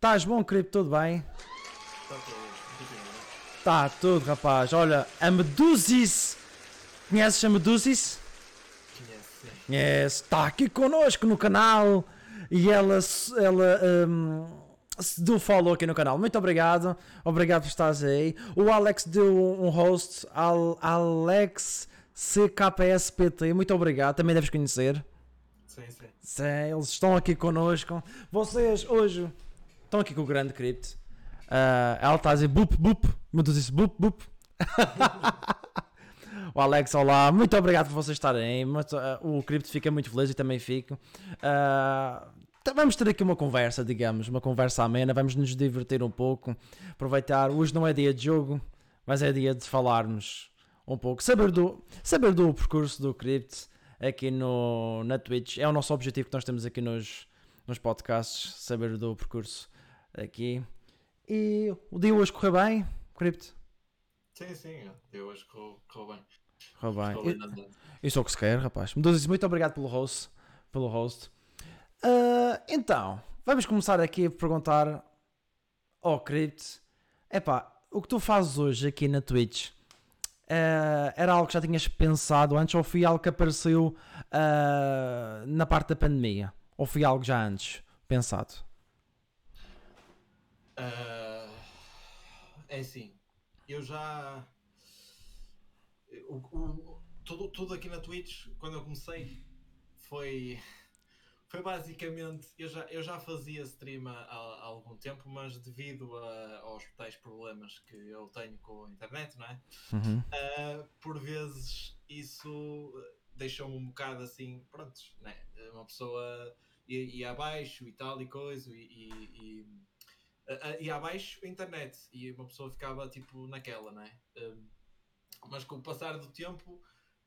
Estás bom, Cripto? Tudo bem? Está tudo. continua. Está tudo, rapaz. Olha, a Medusis. Conheces a Medusis? Conhece. Está aqui connosco no canal. E ela, ela se deu follow aqui no canal. Muito obrigado. Obrigado por estares aí. O Alex deu um host. Al, Alex CKSPT. Muito obrigado. Também deves conhecer. Sim, sim. Sim, eles estão aqui connosco. Vocês hoje estão aqui com o grande Crypt. Ah, ela está a dizer bup, bup. Muito disse bup, bup. o Alex, olá. Muito obrigado por vocês estarem aí. Muito, ah, o Crypt fica muito feliz e também fico. Então vamos ter aqui uma conversa, digamos, uma conversa amena. Vamos nos divertir um pouco. Aproveitar. Hoje não é dia de jogo, mas é dia de falarmos um pouco. Saber do, saber do percurso do Crypt aqui no, na Twitch. É o nosso objetivo que nós temos aqui nos, nos podcasts, saber do percurso aqui. E o dia hoje correu bem, Crypt? Sim, sim. Eu hoje correu, correu bem. Correu Correu bem. Isso é o que se quer, rapaz. Muito obrigado pelo host. Pelo host. Ah, então, vamos começar aqui a perguntar ao Crypt. Epá, o que tu fazes hoje aqui na Twitch? ah, era algo que já tinhas pensado antes ou foi algo que apareceu ah, na parte da pandemia? Ou foi algo já antes pensado? Ah, é assim, eu já. O, o- tudo, tudo aqui na Twitch, quando eu comecei, foi. Foi basicamente. Eu já, eu já fazia stream há, há algum tempo, mas devido a- aos tais problemas que eu tenho com a internet, não é? Uhum. Uh, por vezes isso uh, deixou-me um bocado assim, prontos, né? Uma pessoa ia, ia abaixo e tal e coisa, e, e, e, uh, uh, ia abaixo a internet, e uma pessoa ficava tipo naquela, né? Um, mas com o passar do tempo,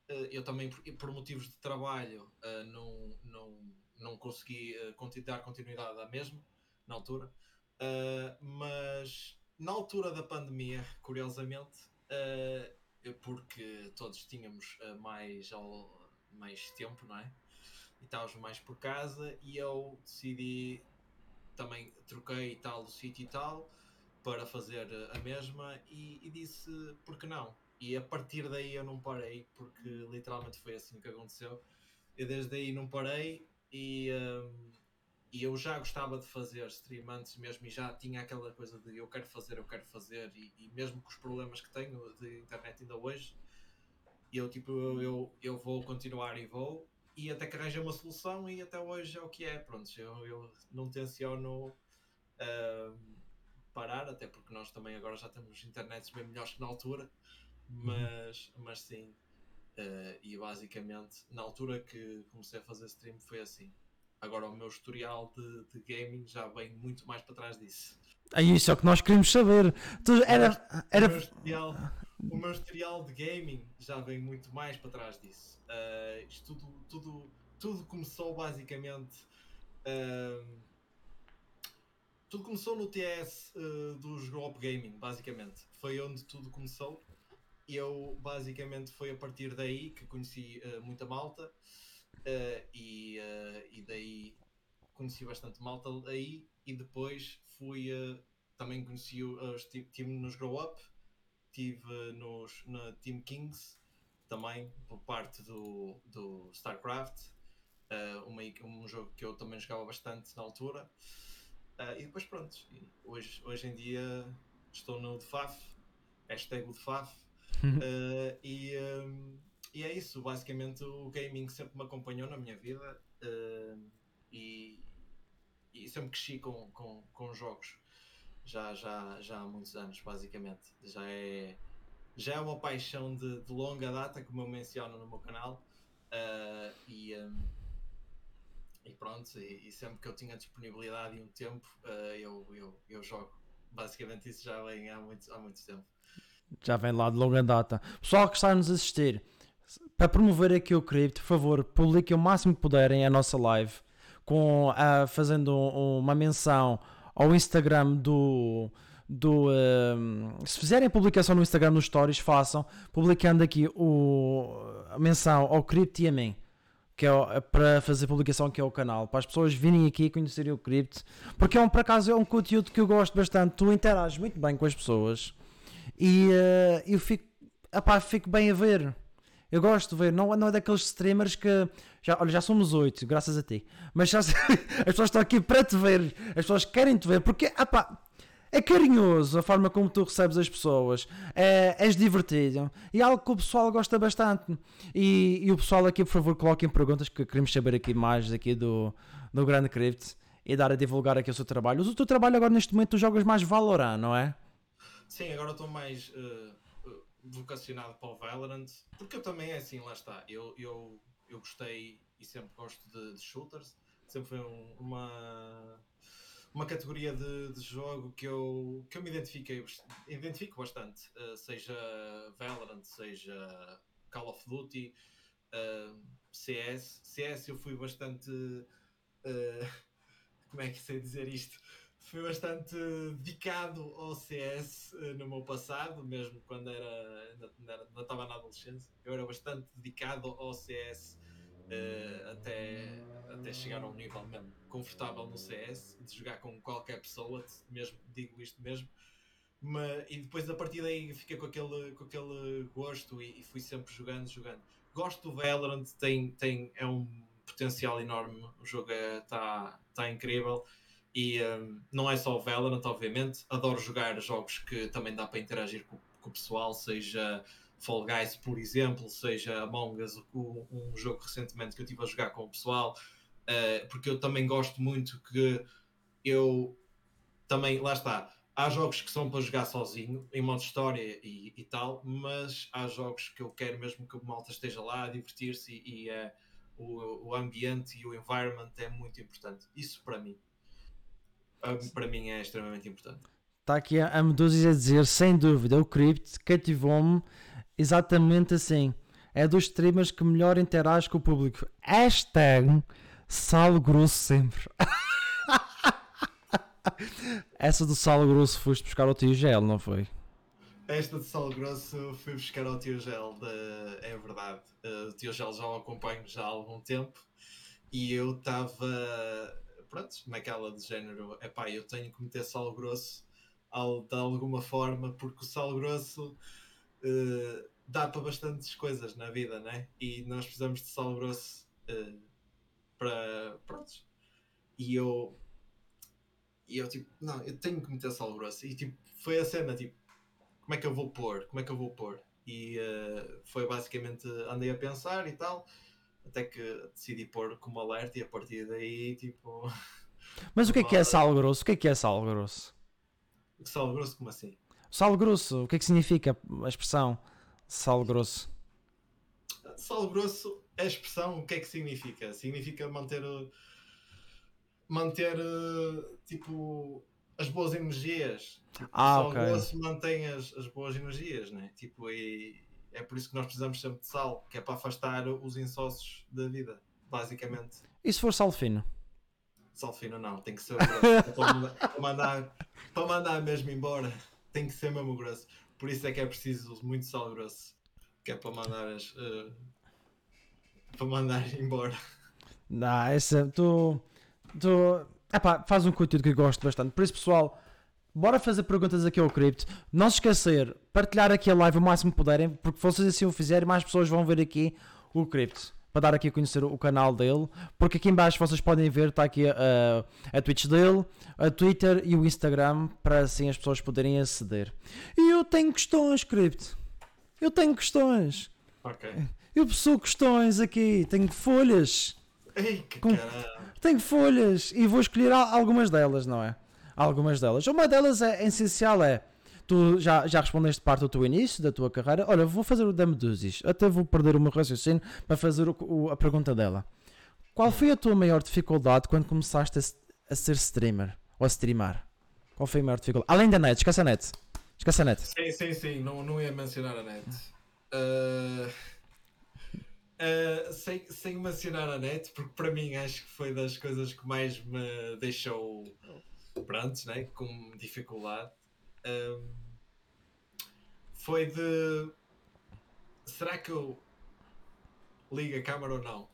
uh, eu também, por, por motivos de trabalho, uh, não, não, não consegui uh, conti- dar continuidade à mesma, na altura. Uh, mas na altura da pandemia, curiosamente, uh, porque todos tínhamos uh, mais, mais tempo, não é? E estávamos mais por casa e eu decidi também troquei tal sítio e tal para fazer a mesma e, e disse por que não? E a partir daí eu não parei porque literalmente foi assim que aconteceu. Eu desde aí não parei e, um, e eu já gostava de fazer stream antes mesmo e já tinha aquela coisa de eu quero fazer, eu quero fazer e, e mesmo com os problemas que tenho de internet ainda hoje, eu tipo, eu, eu vou continuar e vou e até que arranjei uma solução e até hoje é o que é, pronto, eu, eu não tenciono ahm, parar, até porque nós também agora já temos internets bem melhores que na altura, mas, mas sim, eh, e basicamente na altura que comecei a fazer stream foi assim. Agora o meu historial de, de gaming já vem muito mais para trás disso. É isso é o que nós queremos saber. Tu, era, era, o meu historial de gaming já vem muito mais para trás disso. Eh, isto tudo, tudo, tudo começou basicamente. ehm, tudo começou no TS eh, dos Grow Gaming, basicamente. Foi onde tudo começou. Eu, basicamente, foi a partir daí que conheci eh, muita malta. e, e daí conheci bastante malta aí. E depois fui. também conheci os ti- time nos Grow Up. Estive nos, na Team Kings também, por parte do, do StarCraft. eh, uma, um jogo que eu também jogava bastante na altura. Ah, e depois pronto, hoje, hoje em dia estou no DFAF, hashtag o DFAF, ah, e, hum, e é isso, basicamente o gaming sempre me acompanhou na minha vida ah, e, e sempre cresci com, com, com jogos, já, já, já há muitos anos basicamente, já é, já é uma paixão de, de longa data como eu menciono no meu canal ah, e, hum, e pronto, e, e sempre que eu tinha disponibilidade e um tempo, eh, eu, eu, eu jogo. Basicamente isso já vem há muito, há muito tempo. Já vem lá de longa data. Pessoal que está a nos assistir, para promover aqui o Crypto, por favor, publiquem o máximo que puderem a nossa live, com, ah, fazendo um- uma menção ao Instagram do. do ah, se fizerem publicação no Instagram nos Stories, façam, publicando aqui o, a menção ao Crypto e a mim. que é, é para fazer publicação que é o canal, para as pessoas virem aqui conhecerem o Crypt, porque é um, por acaso é um conteúdo que eu gosto bastante, tu interages muito bem com as pessoas e eh, eu fico, epá, fico bem a ver. Eu gosto de ver, não, não é daqueles streamers que já, olha, já somos oito, graças a ti. Mas já, as pessoas estão aqui para te ver, as pessoas querem te ver, porque epá, é carinhoso a forma como tu recebes as pessoas, é, és divertido e é algo que o pessoal gosta bastante. E, e o pessoal aqui, por favor, coloquem perguntas que queremos saber aqui mais aqui do, do Grande Crypt e dar a divulgar aqui o seu trabalho. O teu trabalho agora neste momento tu jogas mais Valorant, não é? Sim, agora estou mais eh, vocacionado para o Valorant, porque eu também é assim, lá está. Eu, eu, eu gostei e sempre gosto de, de shooters, sempre foi um- uma, uma categoria de, de jogo que eu, que eu me identifiquei, identifico bastante, eh, seja Valorant, seja Call of Duty, eh, CS. CS eu fui bastante. eh, como é que sei dizer isto? Fui bastante dedicado ao CS eh, no meu passado, mesmo quando era, ainda, ainda ainda estava na adolescência. Eu era bastante dedicado ao CS eh, até, até chegar a um nível mesmo confortável no CS, de jogar com qualquer pessoa, mesmo, digo isto mesmo. Mas, e depois a partir daí fiquei com aquele, com aquele gosto e, e fui sempre jogando, jogando. Gosto do Valorant, tem, tem, é um potencial enorme, o jogo está tá incrível e hum, não é só o Valorant, obviamente. Adoro jogar jogos que também dá para interagir com, com o pessoal, seja Fall Guys, por exemplo, seja Among Us, o- um jogo recentemente que eu estive a jogar com o pessoal, eh, porque eu também gosto muito que eu também, lá está, há jogos que são para jogar sozinho, em modo história e, e tal, mas há jogos que eu quero mesmo que o malta esteja lá a divertir-se e, e, eh, o, o ambiente e o environment é muito importante. Isso para mim. Para mim é extremamente importante. Está aqui a Medusa a dizer, sem dúvida, o Crypt cativou-me exatamente assim. É dos streamers que melhor interage com o público. Hashtag sal grosso sempre. Essa do sal grosso foste buscar o tio Gel, não foi? Esta de Sal Grosso fui buscar ao Tio Gel, de- é verdade. Uh, o Tio Gel já o acompanho já há algum tempo e eu estava, pronto, naquela de género, epá, eu tenho que meter sal grosso al- de alguma forma, porque o sal grosso uh, dá para bastantes coisas na vida, né? E nós precisamos de sal grosso uh, para, pronto. E eu, e eu tipo, não, eu tenho que meter sal grosso. E tipo, foi a cena, tipo, como é que eu vou pôr? Como é que eu vou pôr? E eh, foi basicamente, andei a pensar e tal, até que decidi pôr como alerta e a partir daí, tipo, Mas o que é que é sal grosso? O que é que é sal grosso? sal grosso como assim? Sal grosso, o que é que significa a expressão sal grosso? Sal grosso, a expressão, o que é que significa? Significa manter, manter, tipo, as boas energias. Tipo, Ah, o sal ok. grosso mantém as, as boas energias, né? Tipo, e é por isso que nós precisamos sempre de sal, que é para afastar os insócios da vida, basicamente. E se for sal fino? Sal fino não, tem que ser grosso. É para, mandar, para, mandar, mesmo embora, tem que ser mesmo grosso. Por isso é que é preciso muito sal grosso, que é para mandar as, eh, para mandar embora. Não, essa, tu, tu, epá, faz um conteúdo que eu gosto bastante. Por isso, pessoal, bora fazer perguntas aqui ao Crypt. Não se esquecer, partilhar aqui a live o máximo que puderem, porque se vocês assim o fizerem, mais pessoas vão ver aqui o Crypt. Para dar aqui a conhecer o canal dele, porque aqui em baixo vocês podem ver, está aqui a, a Twitch dele, a Twitter e o Instagram, para assim as pessoas poderem aceder. E eu tenho questões, Crypt. Eu tenho questões. Ok. Eu possuo questões aqui, tenho folhas. Ei, que Com- caralho. Tenho folhas e vou escolher al- algumas delas, não é? Algumas delas. Uma delas é essencial é tu já, já respondeste parte do teu início, da tua carreira. Olha, vou fazer o da Medusis. Até vou perder o meu raciocínio para fazer o- o- a pergunta dela. Qual foi a tua maior dificuldade quando começaste a, a ser streamer? Ou a streamar? Qual foi a maior dificuldade? Além da net, esquece a net. Esquece a net. Sim, sim, sim, não, não ia mencionar a net. Ah, ah, sem, sem mencionar a net, porque para mim acho que foi das coisas que mais me deixou pronto, né? com dificuldade. Ahm, foi de será que eu ligo a câmara ou não?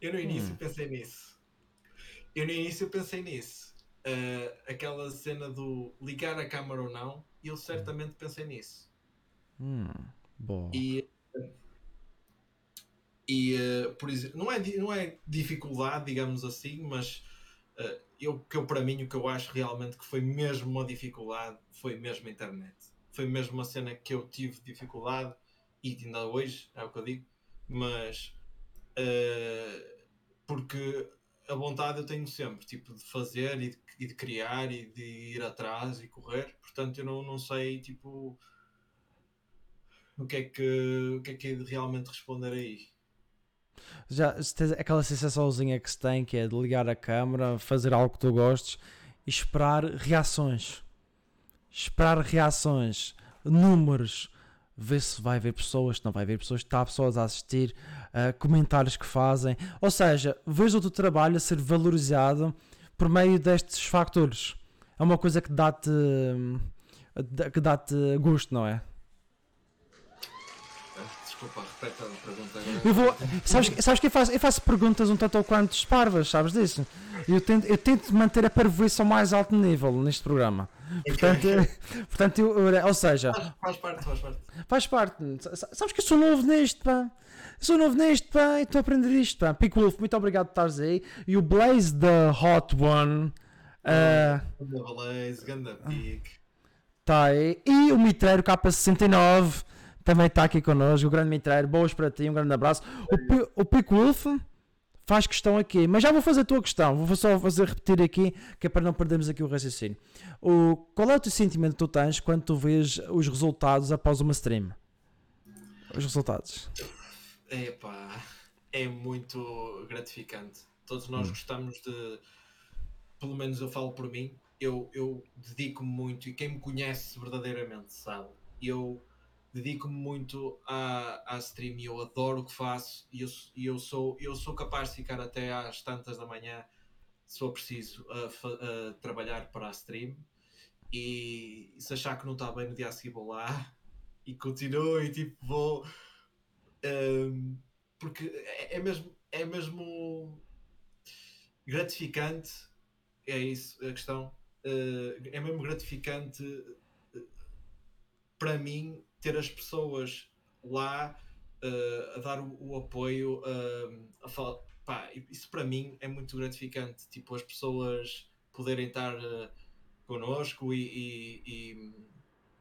Eu no início hum. pensei nisso. Eu no início pensei nisso. Uh, aquela cena do ligar a câmera ou não, eu certamente pensei nisso. Hum, bom. E, e uh, por exemplo, não é, não é dificuldade, digamos assim, mas uh, eu, que eu, para mim, o que eu acho realmente que foi mesmo uma dificuldade foi mesmo a internet. Foi mesmo uma cena que eu tive dificuldade e ainda hoje, é o que eu digo, mas uh, porque a vontade eu tenho sempre, tipo, de fazer e de, e de, criar e de ir atrás e correr, portanto eu não, não sei, tipo, o que é que, o que é que é de realmente responder aí. Já tens aquela sensaçãozinha que se tem que é de ligar a câmera, fazer algo que tu gostes e esperar reações. Esperar reações, números, ver se vai haver pessoas, se não vai haver pessoas, está pessoas a assistir, uh, comentários que fazem. Ou seja, vejo o teu trabalho a ser valorizado por meio destes factores. É uma coisa que dá-te que dá-te gosto, não é? Desculpa, repete a pergunta agora. Eu vou, sabes, sabes que eu faço, eu faço perguntas um tanto ou quanto parvas, sabes disso? Eu tento, eu tento manter a parvoíce ao mais alto nível neste programa. Portanto, portanto eu, ou seja, faz, faz, parte, faz parte. Faz parte. Sabes que eu sou novo neste, pá. Eu sou novo neste, pá, e estou a aprender isto, pá. Pico Wolf, muito obrigado por estares aí. E o Blaze the Hot One. Uh, Blaze, Ganda Pic. Tá aí. E o Mitreiro K69 também está aqui connosco. O grande Mitreiro, boas para ti, um grande abraço. O, o Pico Wolf faz questão aqui, mas já vou fazer a tua questão, vou só fazer repetir aqui, que é para não perdermos aqui o raciocínio. O, qual é o teu sentimento que tu tens quando tu vês os resultados após uma stream? Os resultados. Epá, é muito gratificante. Todos nós hum. gostamos de, pelo menos eu falo por mim, eu, eu dedico-me muito, e quem me conhece verdadeiramente sabe, eu dedico-me muito à, à stream e eu adoro o que faço e eu, e eu, sou, eu sou capaz de ficar até às tantas da manhã, se for preciso, a, a trabalhar para a stream. E, se achar que não está bem no dia a seguir vou lá e continuo e tipo vou um, porque é, é, mesmo é mesmo gratificante é isso a questão uh, é mesmo gratificante uh, para mim ter as pessoas lá uh, a dar o, o apoio uh, a falar. Pá, isso para mim é muito gratificante. Tipo, as pessoas poderem estar uh, connosco e, e, e,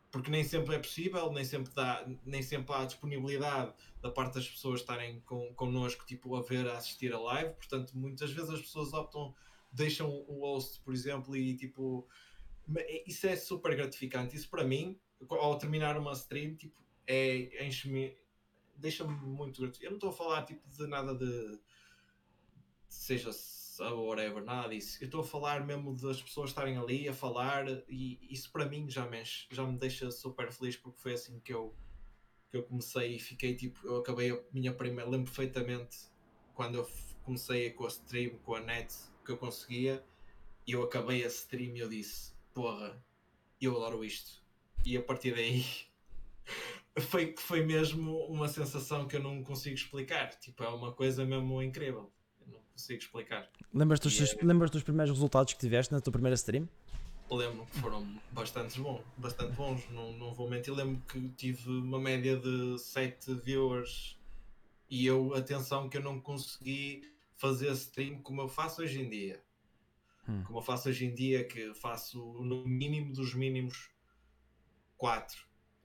porque nem sempre é possível, nem sempre, dá, nem sempre há disponibilidade da parte das pessoas estarem com, connosco, tipo, a ver, a assistir a live. Portanto, muitas vezes as pessoas optam, deixam o host, por exemplo, e tipo, isso é super gratificante. Isso para mim ao terminar uma stream, tipo, é, enche-me, deixa-me muito gratificante. Eu não estou a falar tipo, de nada de, seja ou whatever, nada disso. Eu estou a falar mesmo das pessoas estarem ali a falar e isso para mim já me, já me deixa super feliz porque foi assim que eu, que eu comecei e fiquei tipo, eu acabei a minha primeira, lembro perfeitamente quando eu comecei com a stream, com a net que eu conseguia e eu acabei a stream e eu disse, porra, eu adoro isto e a partir daí foi, foi mesmo uma sensação que eu não consigo explicar. Tipo, é uma coisa mesmo incrível. Eu não consigo explicar. Lembras dos, é... lembras dos primeiros resultados que tiveste na tua primeira stream? Lembro que foram bastante bons, bastante bons, não, não vou mentir. Lembro que tive uma média de 7 viewers e eu, atenção, que eu não consegui fazer stream como eu faço hoje em dia. Hum. Como eu faço hoje em dia, que faço no mínimo dos mínimos 4,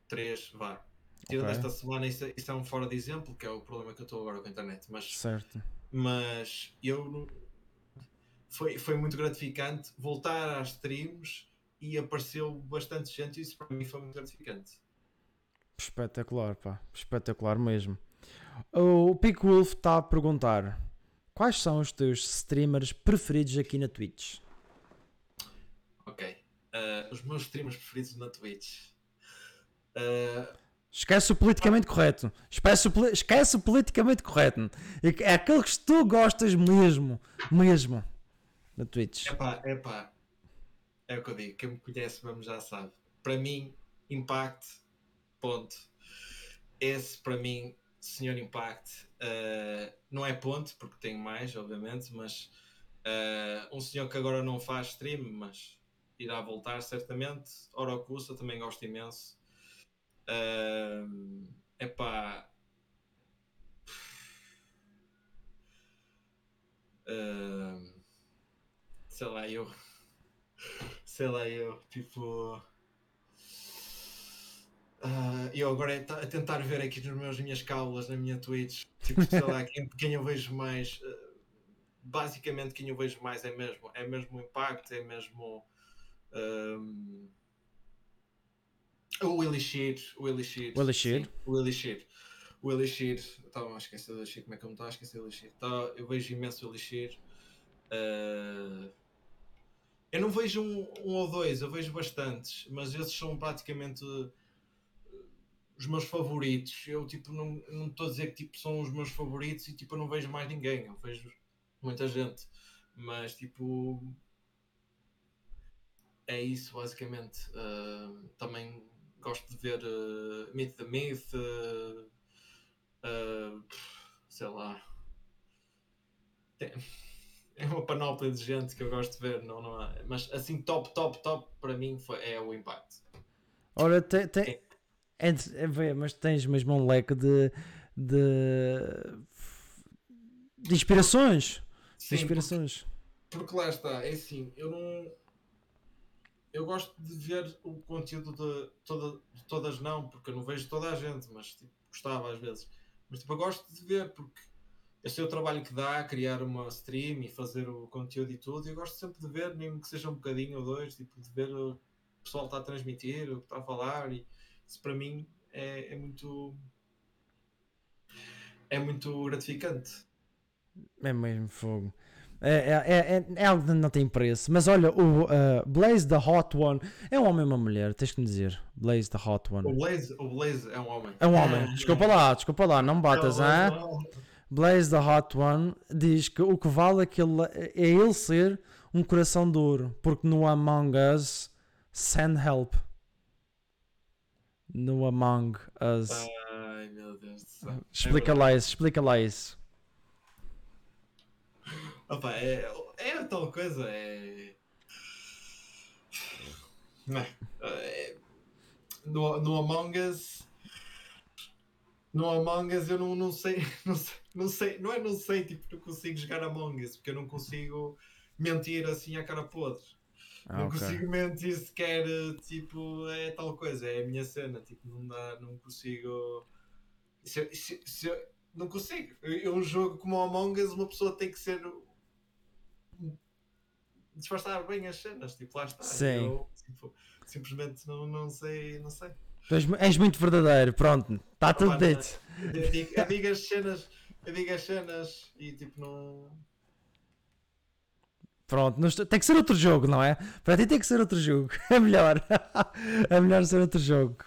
3, vá. Tirando okay. esta semana, isso, é, isso, é um fora de exemplo, que é o problema que eu estou agora com a internet. Mas, certo. mas eu foi, foi muito gratificante voltar às streams e apareceu bastante gente e isso para mim foi muito gratificante. Espetacular, pá. Espetacular mesmo. O Pico Wolf está a perguntar quais são os teus streamers preferidos aqui na Twitch? Ok. Uh, os meus streamers preferidos na Twitch. Esquece o politicamente correto. Esquece o, esquece o politicamente correto. É aquele que tu gostas mesmo. Mesmo. Na Twitch. Epá, epá. É o que eu digo. Quem me conhece mesmo já sabe. Para mim, Impact, ponto. Esse para mim Senhor Impact, uh, não é ponte, porque tem mais, obviamente, mas uh, um senhor que agora não faz stream, mas irá voltar certamente. Orocusa, também gosto imenso. Uh, epá. Uh, sei lá, eu. Sei lá, eu. Tipo. Uh, eu agora é a tentar ver aqui nas meus, minhas caulas, na minha Twitch, tipo, sei lá, quem, quem eu vejo mais. Uh, basicamente, quem eu vejo mais é mesmo, é mesmo o impacto, é mesmo. O Elixir, o Elixir. O Elixir. Sim, o Elixir. O Elixir, estava a esquecer do Elixir, como é que eu me estava a esquecer do Elixir? Tá, eu vejo imenso o Elixir. Uh, eu não vejo um, um, ou dois, eu vejo bastantes, mas esses são praticamente os meus favoritos. Eu tipo não não estou a dizer que tipo são os meus favoritos e tipo eu não vejo mais ninguém. Eu vejo muita gente, mas tipo é isso basicamente. Uh, também gosto de ver uh, Meet the Myth, uh, uh, sei lá. Tem, é uma panóplia de gente que eu gosto de ver, não, não é? Mas assim, top, top, top para mim foi, é o Impact. Ora, tem, tem, é. É, é, mas tens mesmo um leque de, de, de inspirações. Sim, de inspirações. Porque, porque, lá está, é assim, eu não. Eu gosto de ver o conteúdo de, toda, de todas, não, porque eu não vejo toda a gente, mas tipo, gostava às vezes. Mas tipo, eu gosto de ver porque este é o trabalho que dá criar uma stream e fazer o conteúdo e tudo. E eu gosto sempre de ver, mesmo que seja um bocadinho ou dois, tipo, de ver o pessoal está a transmitir, o que está a falar e isso para mim é, é muito é muito gratificante. É mesmo fogo. É, é, é, é, algo que não tem preço. Mas olha, o uh, Blaze the Hot One é um homem ou uma mulher? Tens que me dizer. Blaze the Hot One. O Blaze, o Blaze é um homem. É um homem. Desculpa lá, desculpa lá, não me batas, hein? Blaze the Hot One diz que o que vale é, que ele, é ele ser um coração de ouro, porque no Among Us send help no Among Us. Ai meu Deus do céu. Explica é lá isso, explica lá isso. Opa, é, é tal coisa, é... é. No, no Among Us. No Among Us eu não, não, sei, não sei, não sei, não é não sei, tipo, não consigo jogar Among Us, porque eu não consigo mentir assim à cara podre. Ah, não okay. consigo mentir sequer, tipo, é tal coisa, é a minha cena, tipo, não dá, não consigo. Se, se, se, não consigo. Eu, um jogo como Among Us, uma pessoa tem que ser. Disfarçar bem as cenas, tipo, lá está. Sim. Eu, tipo, simplesmente não, não sei, não sei. Tu és, és muito verdadeiro, pronto, está tudo dito. Eu digo, eu digo as cenas, eu digo as cenas e tipo, não Pronto, tem que ser outro jogo, não é? Para ti tem que ser outro jogo. É melhor. é melhor ser outro jogo.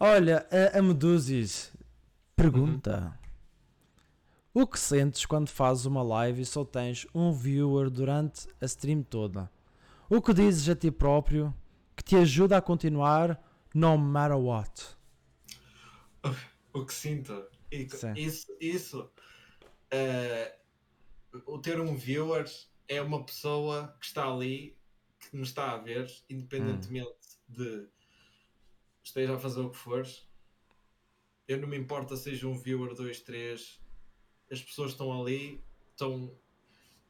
Olha, a, a Medusis pergunta: uhum. O que sentes quando fazes uma live e só tens um viewer durante a stream toda? O que dizes a ti próprio que te ajuda a continuar no matter what? O que sinto? Isso, isso uh, o ter um viewer é uma pessoa que está ali, que me está a ver, independentemente hum. de esteja a fazer o que fores. Eu não me importa seja um viewer, dois, três. As pessoas estão ali, estão.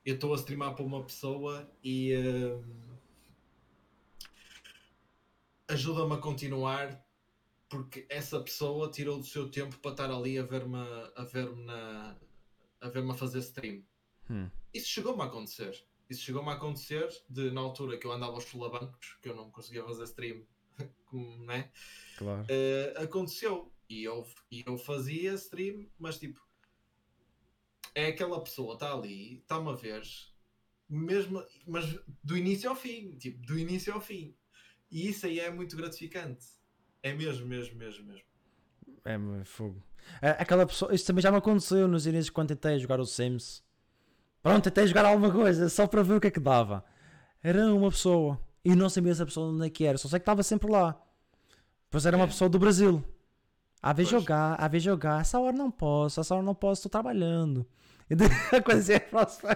Eu estou a streamar para uma pessoa e uh, ajuda-me a continuar porque essa pessoa tirou do seu tempo para estar ali a ver-me a ver-me na a ver-me a fazer stream. Hum. Isso chegou-me a acontecer. Isso chegou-me a acontecer de, na altura que eu andava aos solavancos, que eu não conseguia fazer stream, como, né? Claro. Uh, aconteceu. E eu, e eu fazia stream, mas tipo, é aquela pessoa, está ali, está-me a ver, mesmo, mas do início ao fim, tipo, do início ao fim. E isso aí é muito gratificante. É mesmo, mesmo, mesmo, mesmo. É, fogo. Aquela pessoa, isso também já me aconteceu nos inícios quando tentei jogar o Sims. Pronto, tentei jogar alguma coisa só para ver o que é que dava. Era uma pessoa. E não sabia essa pessoa onde é que era. Só sei que estava sempre lá. Pois era uma é. pessoa do Brasil. A ver Pois. jogar, a ver jogar. Essa hora não posso, essa hora não posso, estou trabalhando. Coisa assim é próxima.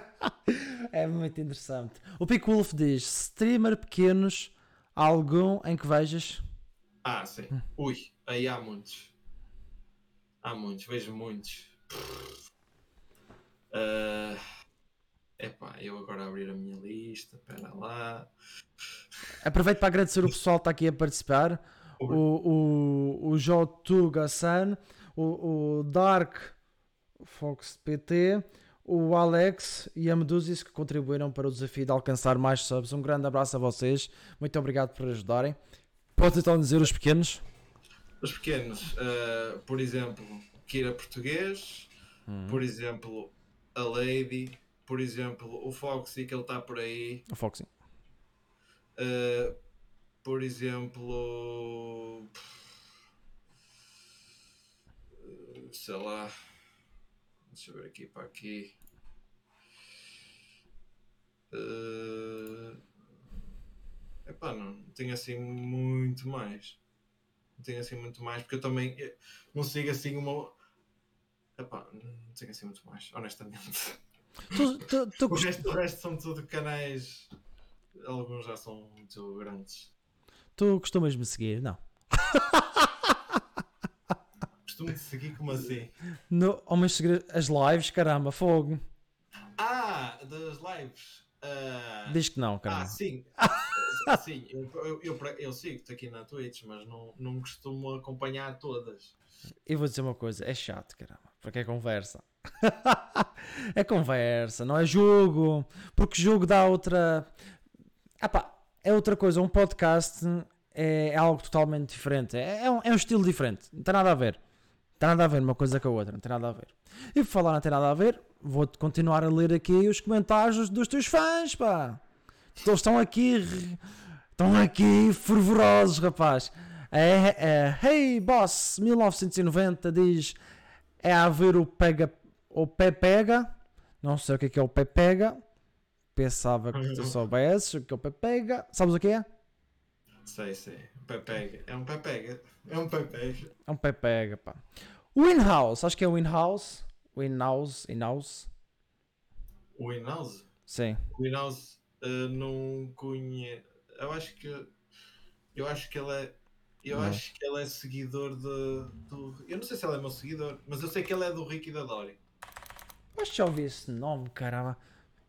É muito interessante. O Pico Wolf diz: streamer pequenos, algum em que vejas. Ah, sim. Ui, aí há muitos. Há muitos, vejo muitos. Ah, epá, eu agora abrir a minha lista, espera lá. Aproveito para agradecer o pessoal que está aqui a participar. O, o, o San, o, o Dark Fox PT, o Alex e a Medusis que contribuíram para o desafio de alcançar mais subs. Um grande abraço a vocês. Muito obrigado por ajudarem. Podes então dizer os pequenos? Os pequenos, ah, por exemplo, Kira Português, por exemplo, a Lady, por exemplo, o Foxy que ele está por aí, O Foxy. Uh, por exemplo, sei lá, deixa eu ver aqui para aqui. Uh, epá, não tenho assim muito mais. Não tenho assim muito mais, porque eu também eh, não sigo assim uma. Epá, não tenho assim muito mais, honestamente. Tu, tu, tu O resto, o resto são tudo canais. Alguns já são muito grandes. Tu costumas me seguir? Não. Costumo te seguir como assim? No, ao menos seguir as lives, caramba, fogo. Ah, das lives. Ah, Diz que não, ah, caramba. sim. sim, eu, eu, eu, eu sigo-te aqui na Twitch, mas não, não costumo acompanhar todas. E vou dizer uma coisa, é chato, caramba, porque é conversa. é conversa, não é jogo. Porque jogo dá outra. Ah pá, é outra coisa. Um podcast é, é algo totalmente diferente. É, é um, é um estilo diferente. Não tem nada a ver. Não tem nada a ver uma coisa com a outra. Não tem nada a ver. E por falar não tem nada a ver, vou continuar a ler aqui os comentários dos teus fãs, pá. Eles estão aqui. Estão aqui fervorosos, rapaz. É, é, hey Boss 1990 diz é a ver o pega o pé pega não sei o que é, que é o pé pega pensava que tu soubesses o que é o pé pega sabes o que é? Sei, sei. Pepega. É um pepega. É um pepega. é um pé pega pá Winhouse, acho que é Winhouse Winhouse, Winhouse O Inhouse? sim, O Inhouse uh, não conheço. Eu acho que. Eu acho que ele é. Eu Não. acho que ele é seguidor de, do. Eu não sei se ele é meu seguidor, mas eu sei que ele é do Ricky da Dory. mas já ouvi esse nome caramba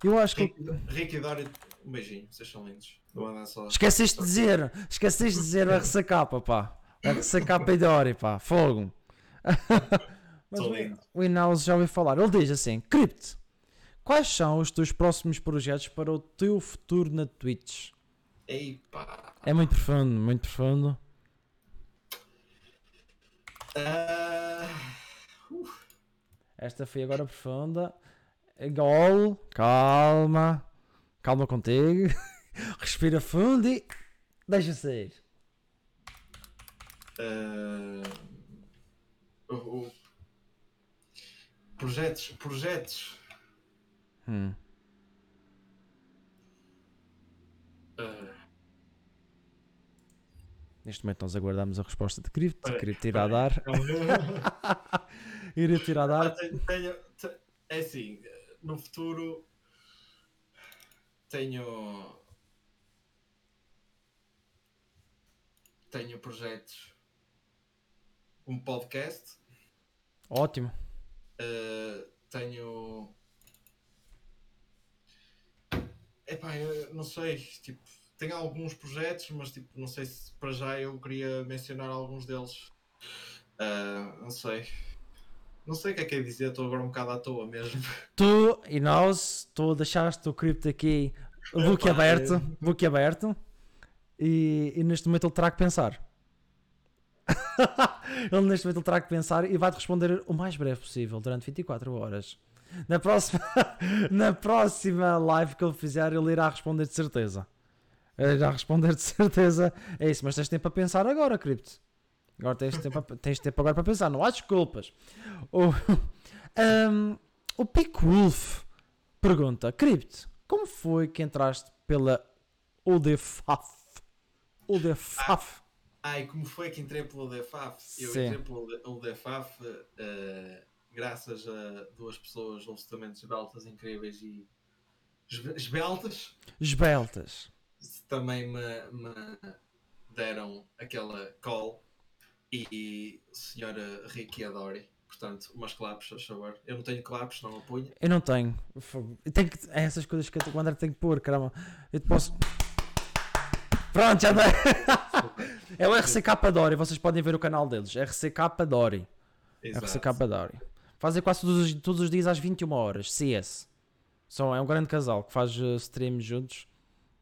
eu acho que Ricky e Dory, um beijinho, vocês são lindos. Só. esqueceste de dizer esqueceste de dizer o RCK pá o RCK e Dori pá, fogo Mas o- Inaus já ouvi falar. Ele diz assim: Crypt, quais são os teus próximos projetos para o teu futuro na Twitch? Ei pá. É muito profundo, muito profundo. Ah, Esta foi agora profunda. Gol, calma, calma contigo. Respira fundo e deixa sair. o- o- projetos, projetos. Hum. ah, Neste momento nós aguardamos a resposta de aí, Crypt irá dar. Irá irá Ah, dar. tenho, tenho- te- é assim, no futuro tenho tenho projetos um podcast. Ótimo. uh, tenho epá, eu não sei tipo, tenho alguns projetos mas tipo, não sei se para já eu queria mencionar alguns deles. Uh, não sei não sei o que é que é dizer, estou agora um bocado à toa mesmo. Tu e nós, tu deixaste o Crypt aqui, book aberto, é. book aberto, e, e neste momento ele terá que pensar. ele neste momento ele terá que pensar e vai-te responder o mais breve possível, durante 24 horas. Na próxima, na próxima live que ele fizer, ele irá responder de certeza. Ele irá responder de certeza. É isso, mas tens tempo para pensar agora, Crypt. Agora tens tempo, tens tempo agora para pensar, não há desculpas. O, Ahm, o Pick Wolf pergunta: Crypt, como foi que entraste pela UDFAF? UDFAF? Ai, como foi que entrei pelo DFAF? Eu Sim. entrei pelo pelo DFAF eh, graças a duas pessoas absolutamente esbeltas, incríveis e esbe- esbeltas Esbeltas. também me, me deram aquela call e senhora Ricky Adori. Portanto, umas claps, por favor. Eu não tenho claps, não apunho. Eu não tenho. Eu tenho que... É essas coisas que o André tem que pôr, caramba. Eu te posso. Pronto, já dá. É o RCK Dori, vocês podem ver o canal deles. RCK Dori. Exato. RCK Dori. Fazem quase todos os, todos os dias às 21 horas. CS. São, é um grande casal que faz uh, streams juntos.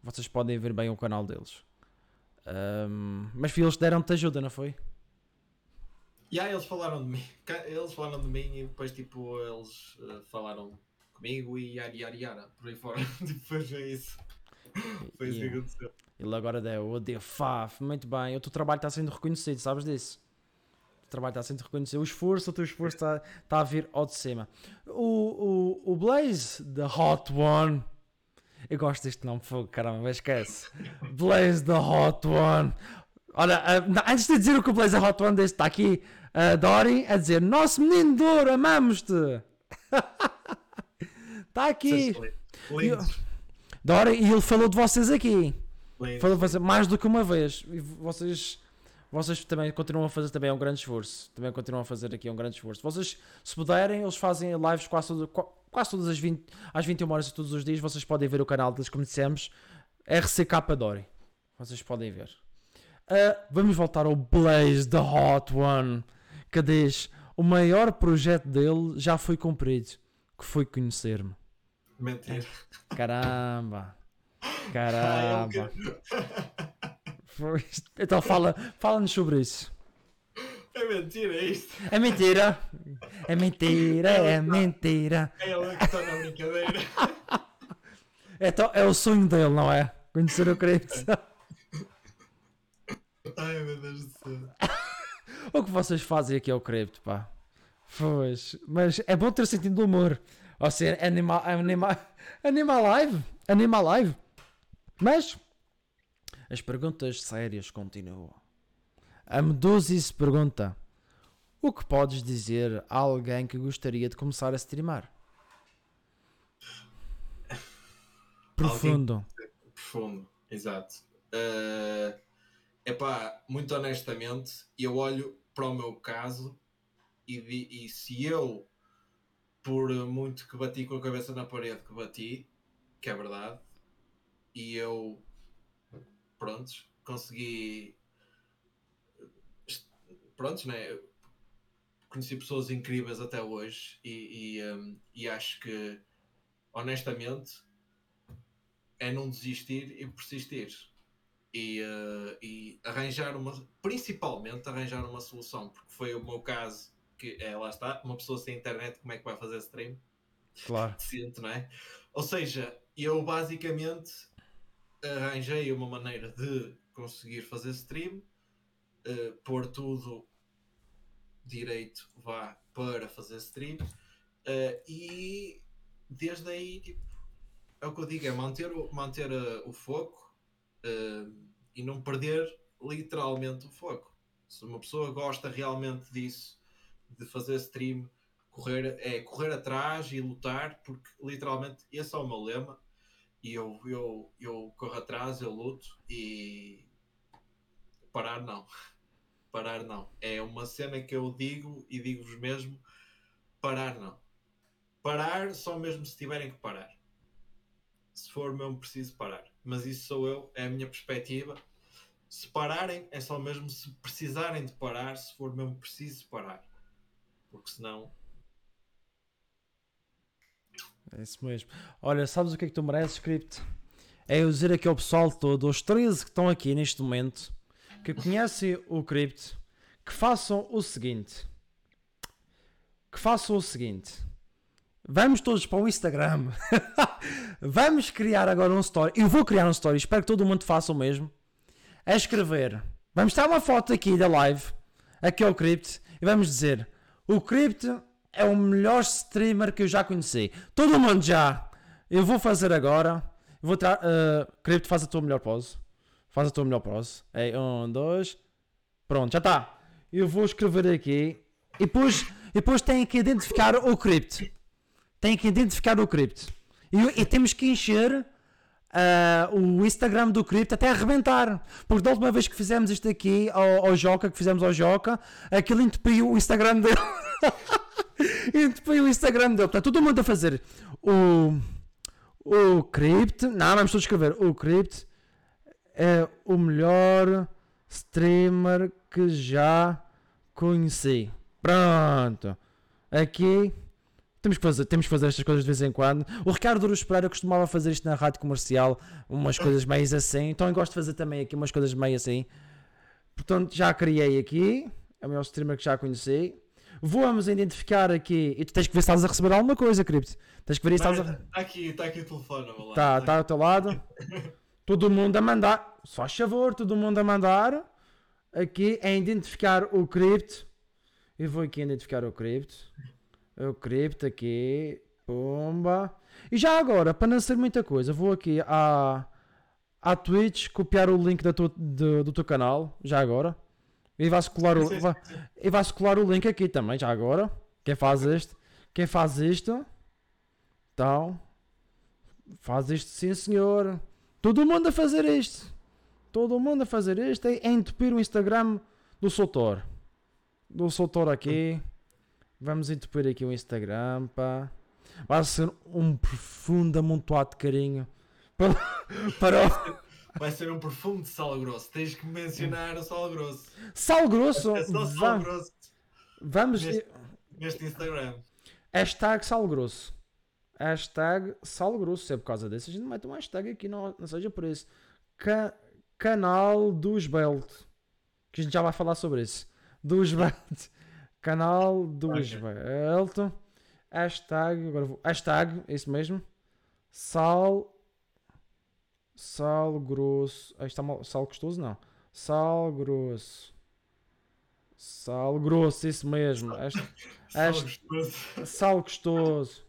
Vocês podem ver bem o canal deles. Ahm, mas eles deram-te ajuda, não foi? E aí eles falaram de mim. Eles falaram de mim e depois tipo eles eh, falaram comigo e yara yara yara por aí fora. depois é isso. Foi isso que aconteceu. Ele agora deu o DFAF. Muito bem. O teu trabalho está sendo reconhecido, sabes disso? O trabalho está sendo reconhecido. O esforço, o teu esforço está, está a vir ao de cima. O, o, o Blaze, The Hot One. Eu gosto deste nome, fogo, caramba, mas esquece. Blaze, The Hot One. Olha, não, antes de dizer o que o Blaze, The Hot One deste está aqui, a Dori a dizer: Nosso menino de ouro, amamos-te. Está aqui. Vocês. Dori, e ele falou de vocês aqui. lindos. Falou fazer mais do que uma vez. E vocês, vocês também continuam a fazer também um grande esforço. Também continuam a fazer aqui um grande esforço. Vocês, se puderem, eles fazem lives quase, todo- qua- quase todas as, 20, às 21 horas de todos os dias. Vocês podem ver o canal deles, como dissemos, RCK Dori. Vocês podem ver. Ah, vamos voltar ao Blaze, The Hot One, diz: o maior projeto dele já foi cumprido, que foi conhecer-me. Mentira. Caramba! É Caramba! isto. Então fala, fala-nos sobre isso. É mentira, é isto. É mentira! É mentira, é mentira! É ele que está na brincadeira. Então é o sonho dele, não é? Conhecer o cripto. Ai meu Deus do céu. O que vocês fazem aqui é o cripto, pá. Pois, mas é bom ter sentido de humor. Ou seja, animal, animal, animal live, animal live. Mas as perguntas sérias continuam. A Medusa pergunta: O que podes dizer a alguém que gostaria de começar a streamar? Profundo. Profundo, exato. É epá, muito honestamente, eu olho para o meu caso e, e se eu, por muito que bati com a cabeça na parede que bati, que é verdade, e eu, prontos, consegui, prontos, né? Conheci pessoas incríveis até hoje e, e, hum, e acho que, honestamente, é não desistir e persistir. E, eh, e arranjar uma, principalmente arranjar uma solução, porque foi o meu caso, que é, lá está, uma pessoa sem internet, como é que vai fazer stream? Claro. Decente, não é? Ou seja, eu basicamente arranjei uma maneira de conseguir fazer stream, eh, pôr tudo direito vá para fazer stream eh, e desde aí tipo, é o que eu digo, é manter o, manter eh, o foco eh, e não perder literalmente o foco. Se uma pessoa gosta realmente disso, de fazer stream, correr, é correr atrás e lutar, porque literalmente esse é o meu lema. E eu, eu, eu corro atrás, eu luto e parar não. Parar não. É uma cena que eu digo e digo-vos mesmo: parar não. Parar só mesmo se tiverem que parar. Se for mesmo preciso parar. Mas isso sou eu, é a minha perspectiva. Se pararem, é só mesmo se precisarem de parar, se for mesmo preciso parar. Porque senão. É isso mesmo. Olha, sabes o que é que tu mereces, script? É eu dizer aqui ao pessoal todo, aos 13 que estão aqui neste momento, que conhecem o Crypto, que façam o seguinte. Que façam o seguinte. Vamos todos para o Instagram. Vamos criar agora um story. Eu vou criar um story, espero que todo mundo faça o mesmo. É escrever. Vamos tirar uma foto aqui da live. Aqui é o Crypt. E vamos dizer: O Crypt é o melhor streamer que eu já conheci. Todo mundo já. Eu vou fazer agora. Eu vou tirar. Uh, Crypt, faz a tua melhor pose. Faz a tua melhor pose. É, um, dois. Pronto, já está. Eu vou escrever aqui. E depois, e depois tem que identificar o crypt. Tem que identificar o crypt. E, e temos que encher ah, o Instagram do crypt até arrebentar. Porque da última vez que fizemos isto aqui ao, ao Joca, que fizemos ao Joca, aquilo entupiu o Instagram dele. entupiu o Instagram dele. Portanto, todo mundo a fazer o, o crypt. Não, vamos todos escrever. O crypt é o melhor streamer que já conheci. Pronto. Aqui temos que, fazer, temos que fazer estas coisas de vez em quando. O Ricardo Duro Pereira costumava fazer isto na rádio comercial, umas coisas meias assim. Então eu gosto de fazer também aqui umas coisas meio assim. Portanto, já criei aqui. É o meu streamer que já conheci. Vamos identificar aqui. E tu tens que ver se estás a receber alguma coisa, Cripto. Tens que ver se estás a. Está aqui, tá aqui o telefone. vá lá. Tá, tá ao teu lado. todo mundo a mandar. Só a favor, todo mundo a mandar. Aqui é identificar o cripto. Eu vou aqui identificar o cripto. O cripto aqui. Pumba. E já agora, para não ser muita coisa, vou aqui à, à Twitch copiar o link da tua, do, do teu canal. Já agora. E vai-se colar, o, vai, e vai-se colar o link aqui também, já agora. Quem faz isto? Quem faz isto? Então. Faz isto, sim senhor. Todo mundo a fazer isto. Todo mundo a fazer isto. É, entupir o Instagram do Soutor. Do Soutor aqui. Vamos entupir aqui o Instagram, pá. Vai ser um profundo amontoado de carinho. Para, para o Vai ser um perfume de sal grosso. Tens que mencionar o sal grosso. Sal Grosso. É só sal grosso Vamos. Neste- neste Instagram. Hashtag Sal Grosso. Hashtag Sal Grosso. Se é por causa desse, a gente mete um hashtag aqui, não, não seja por isso. Ca- canal do Esbelto. Que a gente já vai falar sobre isso. Do Esbelto. Canal do Ok. Esbelto. Hashtag. Agora vou. Hashtag, é isso mesmo. Sal. Sal grosso. Aí está mal. Sal gostoso? Não. Sal grosso. Sal grosso, isso mesmo. Sal Este- gostoso. Sal gostoso.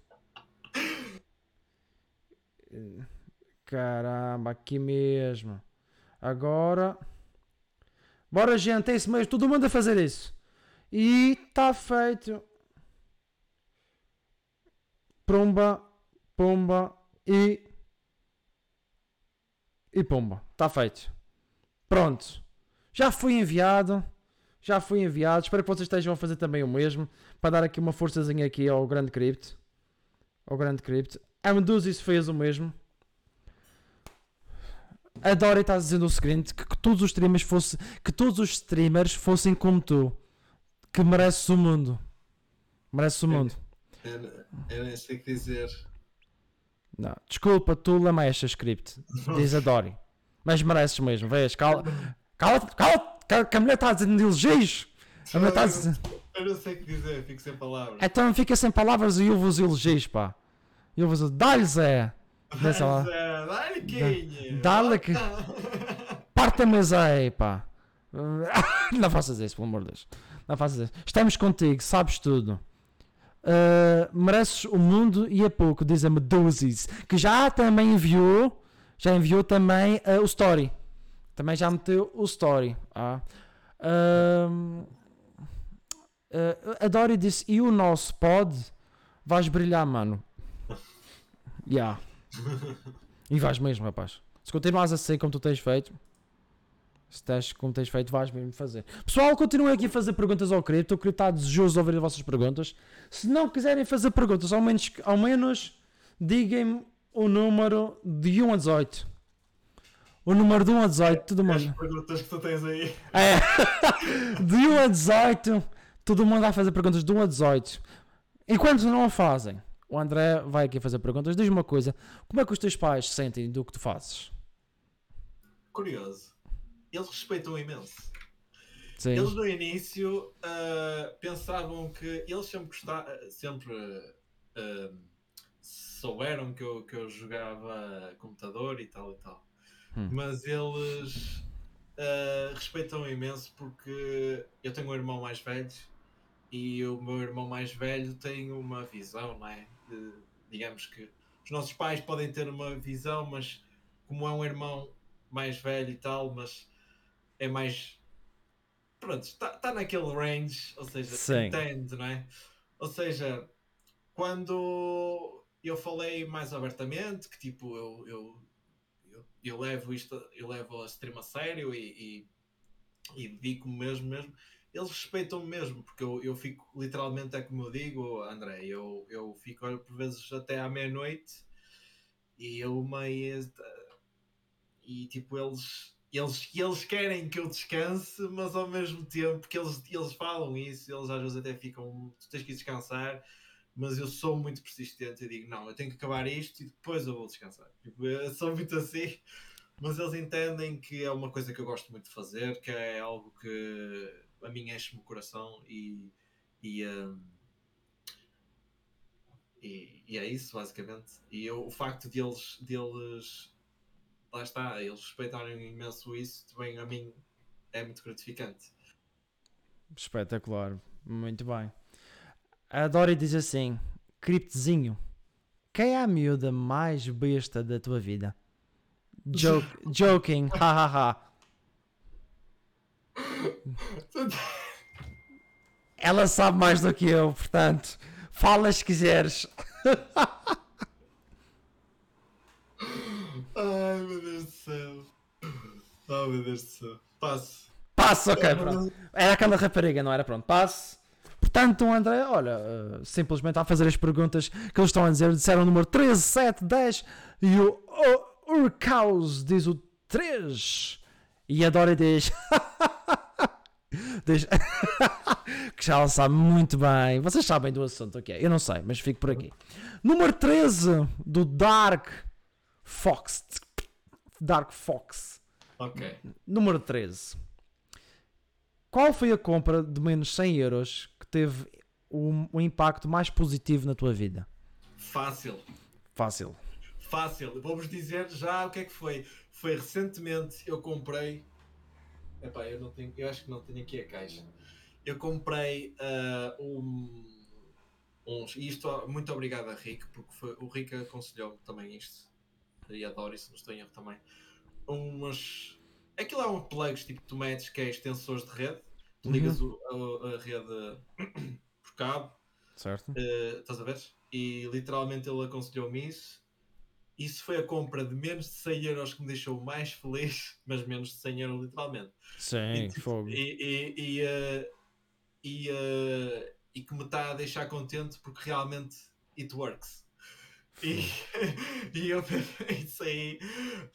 Caramba, aqui mesmo. Agora. Bora, gente, é isso mesmo. Todo mundo a fazer isso. E está feito. Pumba, pumba e. E pumba. Está feito. Pronto. Já foi enviado. Já foi enviado. Espero que vocês estejam a fazer também o mesmo para dar aqui uma forçazinha aqui ao grande crypt. Ao grande crypt. A Meduzis fez o mesmo. A Dori está dizendo o seguinte: que, que todos os streamers que todos os streamers fossem como tu, que mereces o mundo. Mereces o mundo. Eu, eu nem sei o que dizer. Não, desculpa, tu lamechas script, diz a Dori. Mas mereces mesmo, vês? Cala, cala, cala, cala, que a mulher está dizendo elogios. A mulher está dizendo. Eu não sei o que dizer, fico sem palavras. Então fica sem palavras e ouve os elogios, pá. E ouve os. Dá-lhe Zé! Zé, Dá-lhe quinha. Dá-lhe que- Parta a mesa aí, pá. Não faças isso, pelo amor de Deus. Não faças. Estamos contigo, sabes tudo. Uh, mereces o mundo e a pouco, diz a Meduzis, que já também enviou, já enviou também uh, o story. Também já meteu o story. Ah. Uh, a Dori disse: E o nosso pod? Vais brilhar, mano. Yeah. E vais mesmo, rapaz. Se continuares assim como tu tens feito, se tens como tens feito, vais mesmo fazer. Pessoal, continuem aqui a fazer perguntas ao Cripto. O Cripto está desejoso de ouvir as vossas perguntas. Se não quiserem fazer perguntas, ao menos, ao menos digam-me o número de 1 a 18. O número de 1 a 18, todo As mundo. perguntas que tu tens aí. É. De 1 a 18, todo mundo vai fazer perguntas de 1 a 18. Enquanto não a fazem, o André vai aqui fazer perguntas. Diz-me uma coisa: como é que os teus pais sentem do que tu fazes? Curioso. Eles respeitam imenso. Sim. Eles no início ah, pensavam que eles sempre gostaram, sempre ah, souberam que eu, que eu jogava computador e tal e tal. Hum. Mas eles ah, respeitam imenso porque eu tenho um irmão mais velho e o meu irmão mais velho tem uma visão, não é? De- digamos que os nossos pais podem ter uma visão, mas como é um irmão mais velho e tal, mas é mais pronto, está tá naquele range, ou seja, Sim. entende, não é? Ou seja, quando eu falei mais abertamente que tipo, eu, eu, eu, eu levo isto, eu levo a stream a sério e, e, e dedico-me mesmo, mesmo, eles respeitam-me mesmo, porque eu, eu fico literalmente, é como eu digo, André, eu, eu fico por vezes até à meia-noite e eu meio e tipo eles eles, eles querem que eu descanse, mas ao mesmo tempo que eles, eles falam isso, eles às vezes até ficam, tu tens que descansar, mas eu sou muito persistente e digo, não, eu tenho que acabar isto e depois eu vou descansar. Tipo, eu sou muito assim, mas eles entendem que é uma coisa que eu gosto muito de fazer, que é algo que a mim enche-me o coração e, e, um, e, e, é isso basicamente. E eu, o facto de eles, de eles lá está, eles respeitarem imenso isso, também a mim é muito gratificante. Espetacular, muito bem. A Dori diz assim: Criptezinho, quem é a miúda mais besta da tua vida? Joke, joking, hahaha. Ela sabe mais do que eu, portanto, fala se quiseres. Ai meu Deus do céu. Oh meu Deus do céu. Passo. Passo, ok, pronto. Era aquela rapariga, não era? Pronto, passo. Portanto, o André, olha, uh, simplesmente a fazer as perguntas que eles estão a dizer, disseram o número 13, 7, 10 e o Urcaus diz o 3 e a Dora diz. diz que já ela sabe muito bem. Vocês sabem do assunto, ok? Eu não sei, mas fico por aqui. Número 13 do Dark Fox. Dark Fox. Ok. Número 13. Qual foi a compra de menos 100 euros que teve um, um impacto mais positivo na tua vida? Fácil. Fácil. Fácil. Vou-vos dizer já o que é que foi. Foi recentemente eu comprei. Epá, eu, não tenho, eu acho que não tenho aqui a caixa. Eu comprei uh, um, uns. E isto, muito obrigado a Rick, porque foi, o Rick aconselhou-me também isto. E adoro isso, não estou em erro também. Umas. Aquilo é um plugs tipo tu metes que é extensores de rede. Tu ligas Uhum. o- a, a rede por cabo Certo? Uh, estás a ver? E literalmente ele aconselhou-me isso. Isso foi a compra de menos de 100 euros que me deixou mais feliz, mas menos de 100 euros literalmente. Sim, E, fogo. E, e, e, uh, e, uh, e que me está a deixar contente porque realmente it works. E, e eu aí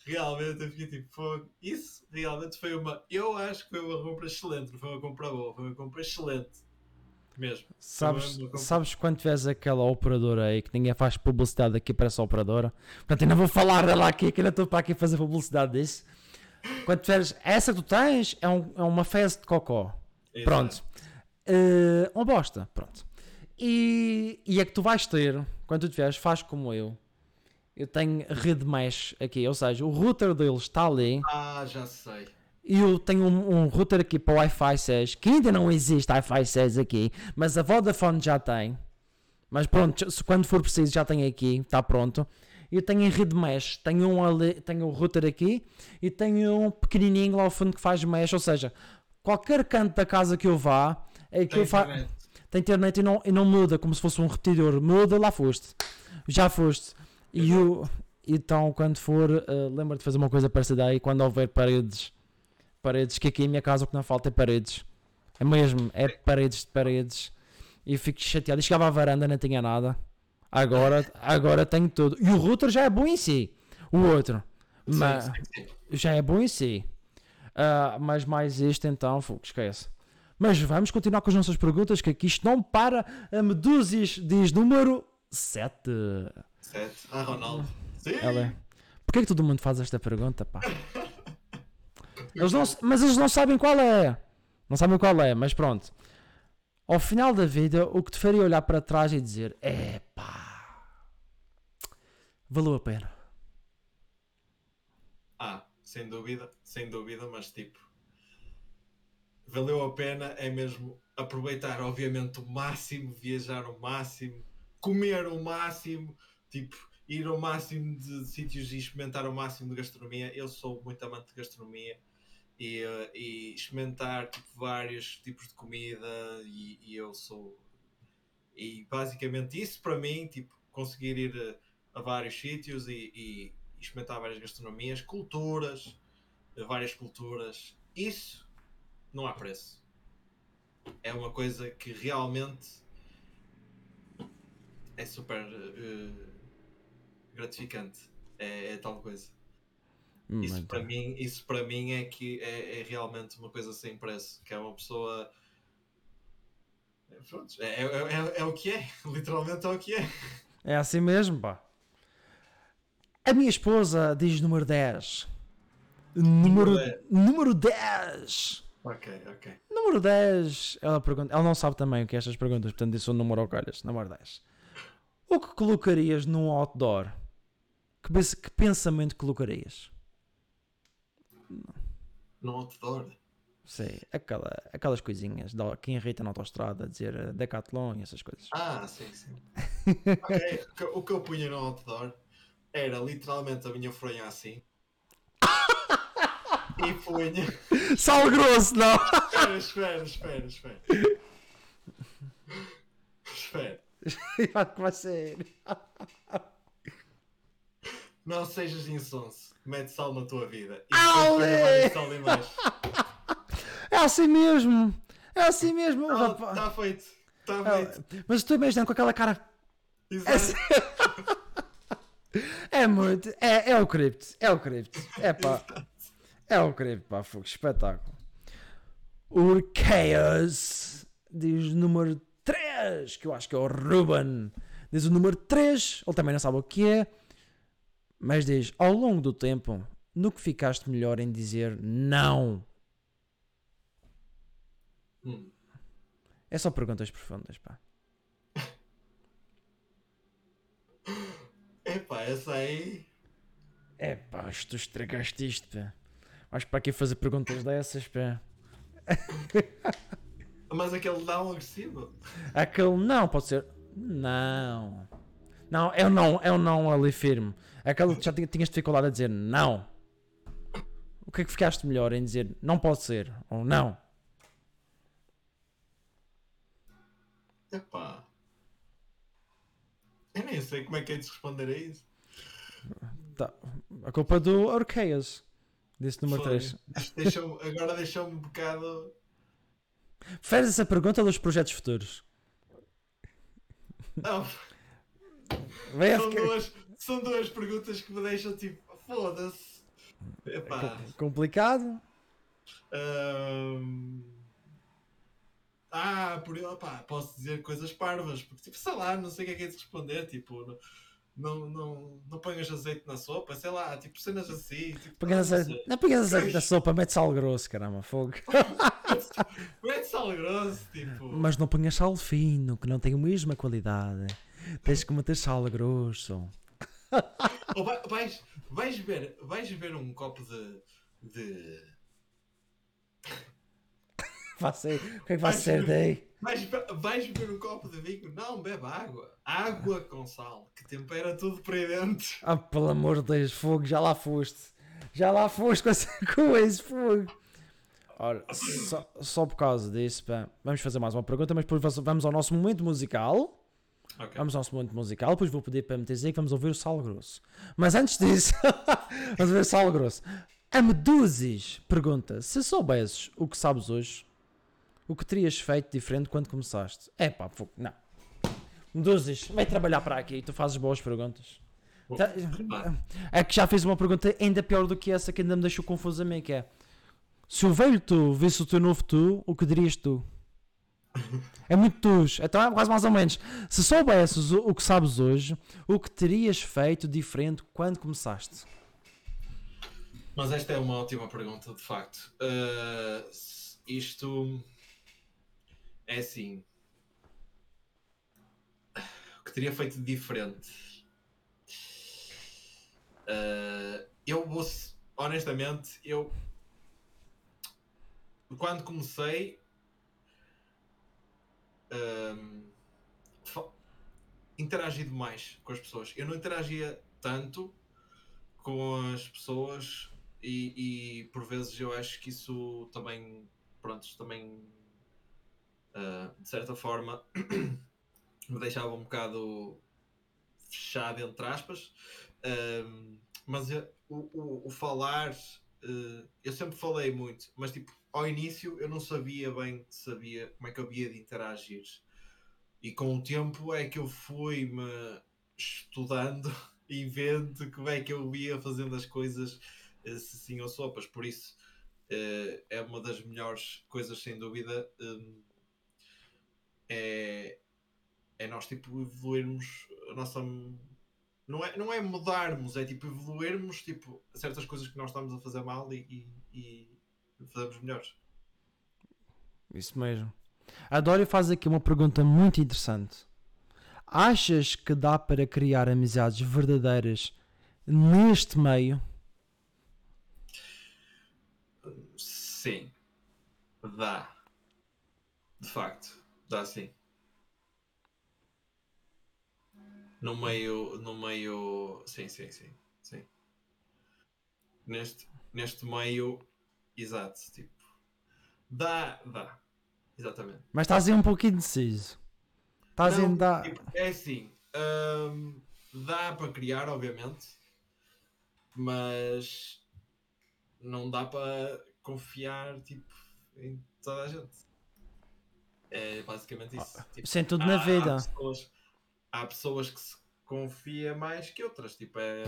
realmente eu fiquei tipo. Isso realmente foi uma. Eu acho que foi uma compra excelente, não foi uma compra boa, foi uma compra excelente. Mesmo. Sabes, compra- sabes quando tiveres aquela operadora aí que ninguém faz publicidade aqui para essa operadora? Portanto, ainda vou falar dela aqui, que ainda estou para aqui fazer publicidade disso. Quando tiveres, essa que tu tens é, um- é uma fezes de cocó. Exato. Pronto. Eh, uma bosta. Pronto. E, e é que tu vais ter, quando tu tiveres, faz como eu. Eu tenho rede mesh aqui, ou seja, o router deles está ali Ah, já sei. e eu tenho um, um router aqui para o Wi-Fi 6, que ainda não existe Wi-Fi 6 aqui, mas a Vodafone já tem. Mas pronto, se quando for preciso já tem aqui, está pronto. Eu tenho em rede mesh, tenho um, ali, tenho um router aqui e tenho um pequenininho lá ao fundo que faz mesh, ou seja, qualquer canto da casa que eu vá, é que Tem eu fa tem internet e não, e não muda, como se fosse um repetidor. Muda, lá foste. Já foste. E eu, então, quando for, eh, lembra de fazer uma coisa parecida aí, quando houver paredes. Paredes, que aqui em minha casa o que não falta é paredes. É mesmo, é paredes de paredes. E fico chateado. E chegava à varanda, não tinha nada. Agora, agora tenho tudo. E o router já é bom em si. O outro. Mas, já é bom em si. Ah, mas mais este então, fogo, esquece. Mas vamos continuar com as nossas perguntas, que aqui isto não para. A Medúzias diz número 7. Sete. Ah, Ronaldo. Sim. Ela é. Porquê que todo mundo faz esta pergunta, pá? Eles não, mas eles não sabem qual é. Não sabem qual é, mas pronto. Ao final da vida, o que te faria olhar para trás e dizer: é pá, valeu a pena. Ah, sem dúvida, sem dúvida, mas tipo, valeu a pena é mesmo aproveitar, obviamente, o máximo, viajar o máximo, comer o máximo, tipo, ir ao máximo de sítios e experimentar o máximo de gastronomia. Eu sou muito amante de gastronomia e, uh, e experimentar tipo, vários tipos de comida e, e, eu sou e basicamente isso para mim tipo conseguir ir a, a vários sítios e, e, experimentar várias gastronomias culturas várias culturas isso não há preço é uma coisa que realmente é super uh, gratificante é, é tal coisa isso para, mim, isso para mim é que é, é, realmente uma coisa sem preço, que é uma pessoa. É, é, é, é, o que é, literalmente é o que é. É assim mesmo, pá. A minha esposa diz número 10. Número, número 10. Ok, ok. Número 10. Ela pergunta. Ela não sabe também o que é estas perguntas, portanto, disse o número ao calhas. Número 10. O que colocarias num outdoor? Que, que pensamento colocarias? No outdoor? Sei, aquela, aquelas coisinhas que irrita na autostrada, dizer eh, Decathlon e essas coisas. Ah, sim, sim. O que eu punha no outdoor era literalmente a minha fronha assim. E punha. Sal grosso, não! Espera, espera, espera, espera. espera. Vai ser. Não sejas insonso. Mete sal na tua vida. E sal É assim mesmo. É assim mesmo. Está tá feito. Está é, feito. Mas estou imaginando com aquela cara. Exato. É, é muito. É, é o cripto. É o cripto. É pá. É o cripto, pá. Fogo. Espetáculo. O Chaos diz número 3, que eu acho que é o Ruben. Diz o número 3, ele também não sabe o que é. Mas diz, ao longo do tempo, no que ficaste melhor em dizer não? Hum. É só perguntas profundas, pá. Epá, essa aí. Epá, tu estragaste isto, pá. Acho que para aqui fazer perguntas dessas, pá. Mas aquele não agressivo? Aquele não, pode ser. Não. Não, é o não, é o não ali firme. Aquele que já tinhas dificuldade a dizer não. O que é que ficaste melhor em dizer não pode ser ou não? Epá. Eu nem sei como é que é de responder a isso. Tá. A culpa do Orqueias. Disse número 3. Deixa agora deixou-me um bocado. Fez essa pergunta dos projetos futuros. Não. São duas, são duas perguntas que me deixam tipo, foda-se. É complicado. Um... Ah, por opá, posso dizer coisas parvas, porque tipo, sei lá, não sei o que é que é de responder, tipo, não, não, não ponhas azeite na sopa, sei lá, tipo, cenas assim. Tipo, Põe azeite, não ponhas azeite na sopa, mete sal grosso, caramba, fogo. mete sal grosso, tipo. Mas não ponhas sal fino, que não tem a mesma qualidade. Tens que meter sal grosso. Ou vai, vais, vais, ver, vais ver um copo de. de... Vai ser, o que é que vai ser daí? Vais, vais beber um copo de vinho? Não, bebe água. Água com sal, que tempera tudo por aí dentro. Ah, pelo amor de Deus, fogo, já lá foste. Já lá foste com, esse, com esse fogo. Ora, só, só por causa disso, pá, vamos fazer mais uma pergunta, mas depois vamos ao nosso momento musical. Okay. Vamos ao nosso momento musical, depois vou pedir para me dizer que vamos ouvir o Sal Grosso. Mas antes disso, vamos ouvir o Sal Grosso. A Meduses pergunta: se soubesses o que sabes hoje, o que terias feito diferente quando começaste? É pá, não. Meduses, vai trabalhar para aqui, tu fazes boas perguntas. Tá, é que já fiz uma pergunta ainda pior do que essa que ainda me deixou confuso a mim, que é se o velho tu visse o teu novo tu, o que dirias tu? É muito tus. Então é quase mais ou menos. Se soubesses o, o que sabes hoje, o que terias feito diferente quando começaste? Mas esta é uma ótima pergunta, de facto. Uh, isto é assim. O que teria feito diferente? Uh, eu vou, honestamente, eu quando comecei um, interagido mais com as pessoas. Eu não interagia tanto com as pessoas e, e por vezes eu acho que isso também, pronto, também uh, de certa forma me deixava um bocado fechado entre aspas, uh, mas eu, o, o, o, falar uh, eu sempre falei muito, mas tipo ao início eu não sabia bem sabia como é que eu havia de interagir. E com o tempo é que eu fui me estudando e vendo como é que eu ia fazendo as coisas se sim ou sopas, por isso é uma das melhores coisas sem dúvida é, é nós tipo evoluirmos a nossa não é, não é mudarmos, é tipo evoluirmos tipo, certas coisas que nós estamos a fazer mal e, e, e fazemos melhores. Isso mesmo. A Dória faz aqui uma pergunta muito interessante. Achas que dá para criar amizades verdadeiras neste meio? Sim, dá. De facto, dá sim. No meio, no meio, sim, sim, sim, sim. Neste, neste meio, exato, tipo, dá, dá, exatamente. Mas estás aí um pouquinho indeciso. Estás Não, dá. tipo, é assim, hum, dá para criar, obviamente, mas não dá para confiar tipo, em toda a gente. É basicamente isso. Ah, tipo, sem tudo na vida. Há pessoas, há pessoas que se confia mais que outras, tipo, é,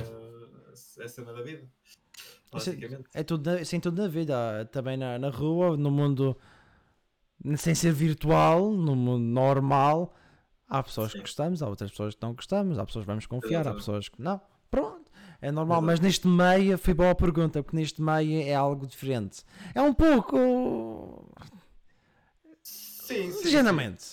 é a cena da vida. Basicamente. É tudo, na- sem tudo na vida, também na, na rua, no mundo sem ser virtual, no mundo normal, há pessoas que Sim. gostamos, há outras pessoas que não gostamos, há pessoas que vamos confiar, há Exatamente. pessoas que não. Pronto, é normal, Exato. mas neste meio foi boa a pergunta, porque neste meio é algo diferente. É um pouco Sim, sim. ligeiramente.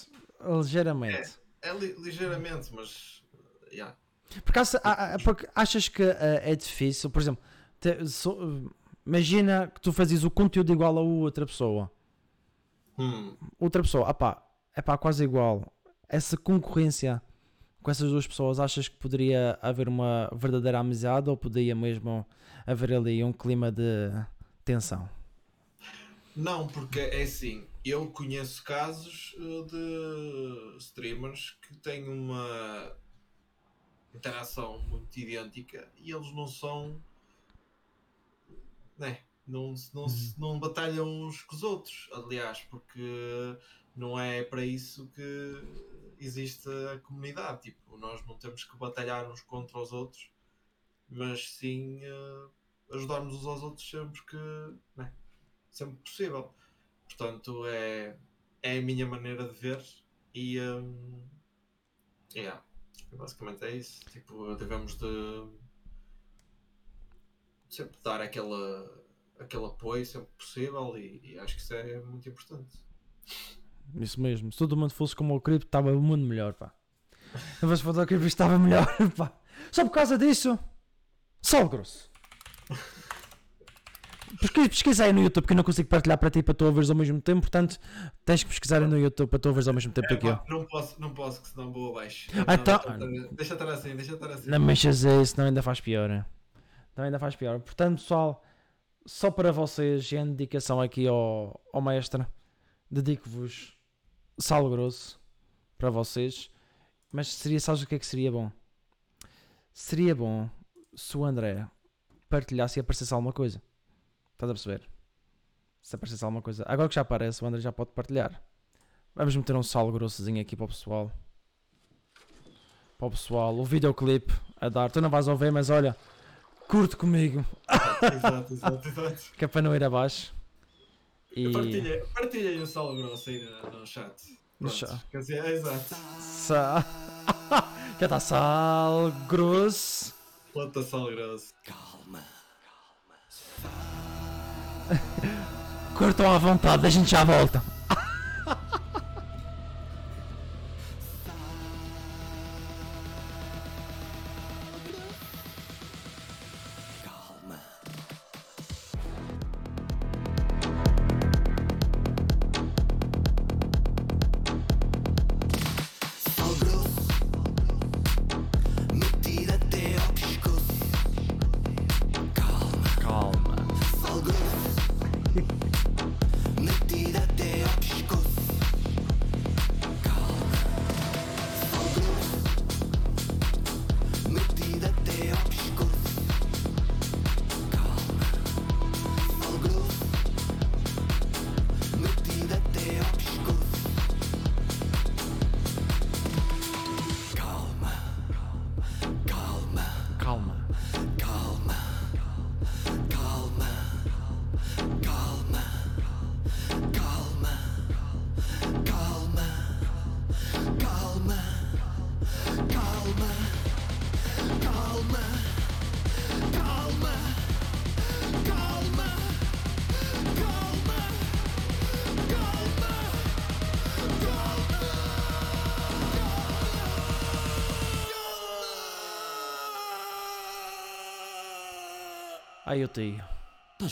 Ligeiramente. É li- ligeiramente, mas. Yeah. Porque, a- porque achas que eh, é difícil, por exemplo, te- so- imagina que tu fazes o conteúdo igual a outra pessoa. Hum, Outra pessoa, ah pá, é pá, quase igual. Essa concorrência com essas duas pessoas, achas que poderia haver uma verdadeira amizade ou poderia mesmo haver ali um clima de tensão? Não, porque é assim, eu conheço casos eh, de streamers que têm uma interação muito idêntica e eles não são. Né, não, não, se- não batalham uns com os outros, aliás, porque não é para isso que existe a comunidade. Tipo, nós não temos que batalhar uns contra os outros, mas sim eh, ajudarmos uns aos outros sempre que. Né, sempre possível. Portanto, é, é a minha maneira de ver e hum, yeah, basicamente é isso. Tipo, devemos de sempre dar aquela, aquele apoio sempre possível e, e acho que isso é muito importante. Isso mesmo. Se todo mundo fosse como o Cripto, estava o mundo melhor, pá. Se fosse para o Cripto, estava melhor, pá. Só por causa disso, sal grosso. Pesquisa, aí no YouTube, porque eu não consigo partilhar para ti para tu ouvires ao mesmo tempo, portanto, tens que pesquisar aí no YouTube para tu ouvires ao mesmo tempo do que eu. É, não posso, não posso, que senão vou abaixo. Ah, então- deixa, estar assim, deixa estar assim. Não mexas isso, não ainda faz pior. Não ainda faz pior. Portanto, pessoal, só para vocês, em dedicação aqui ao, ao mestre, dedico-vos sal grosso para vocês. Mas seria, sabes o que é que seria bom? Seria bom se o André partilhasse e aparecesse alguma coisa. Estás a perceber? Se aparecesse alguma coisa. Agora que já aparece, o André já pode partilhar. Vamos meter um sal grossozinho aqui para o pessoal. Para o pessoal. O videoclipe a dar. Tu não vais ouvir, mas olha, curte comigo. Exato, exato, exato. Que é para não ir abaixo. E. Partilha, partilha aí o sal grosso aí no, no chat. No chat. Quer dizer, é exato. Sa... Já está sal grosso. Planta sal grosso. Curtam à vontade, a gente já volta.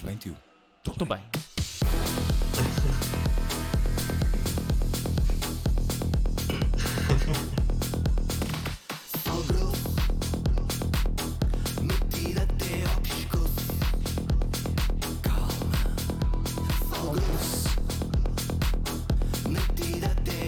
Estás bem, tio? Estou bem. Sal grosso, metido até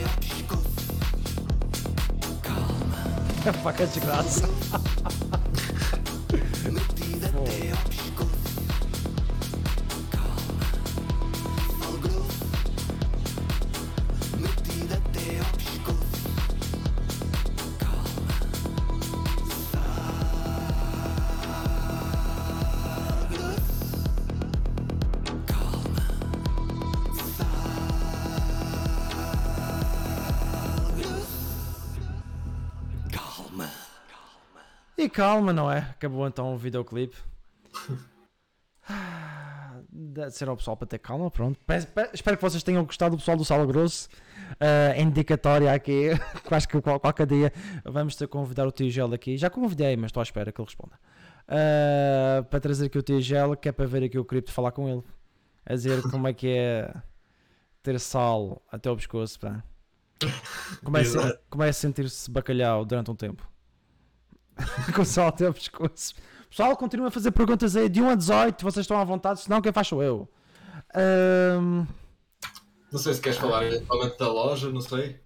calma, não é? Acabou então o videoclipe. Ah, Deve ser ao pessoal para ter calma, pronto. Pe- pe- Espero que vocês tenham gostado do pessoal do Sala Grosso. Ah, indicatória aqui, quase que qual- qualquer dia vamos ter que convidar o Tigel aqui. Já convidei, mas estou à espera que ele responda. Ah, para trazer aqui o Tigel, que é para ver aqui o cripto falar com ele. A dizer como é que é ter sal até o pescoço, pá. Como é, é sentir-se bacalhau durante um tempo? com sal até o pescoço. Pessoal, continua a fazer perguntas aí de 1 a 18, vocês estão à vontade, senão quem faz sou eu. Ahm, Não sei se queres falar eventualmente da loja, não sei.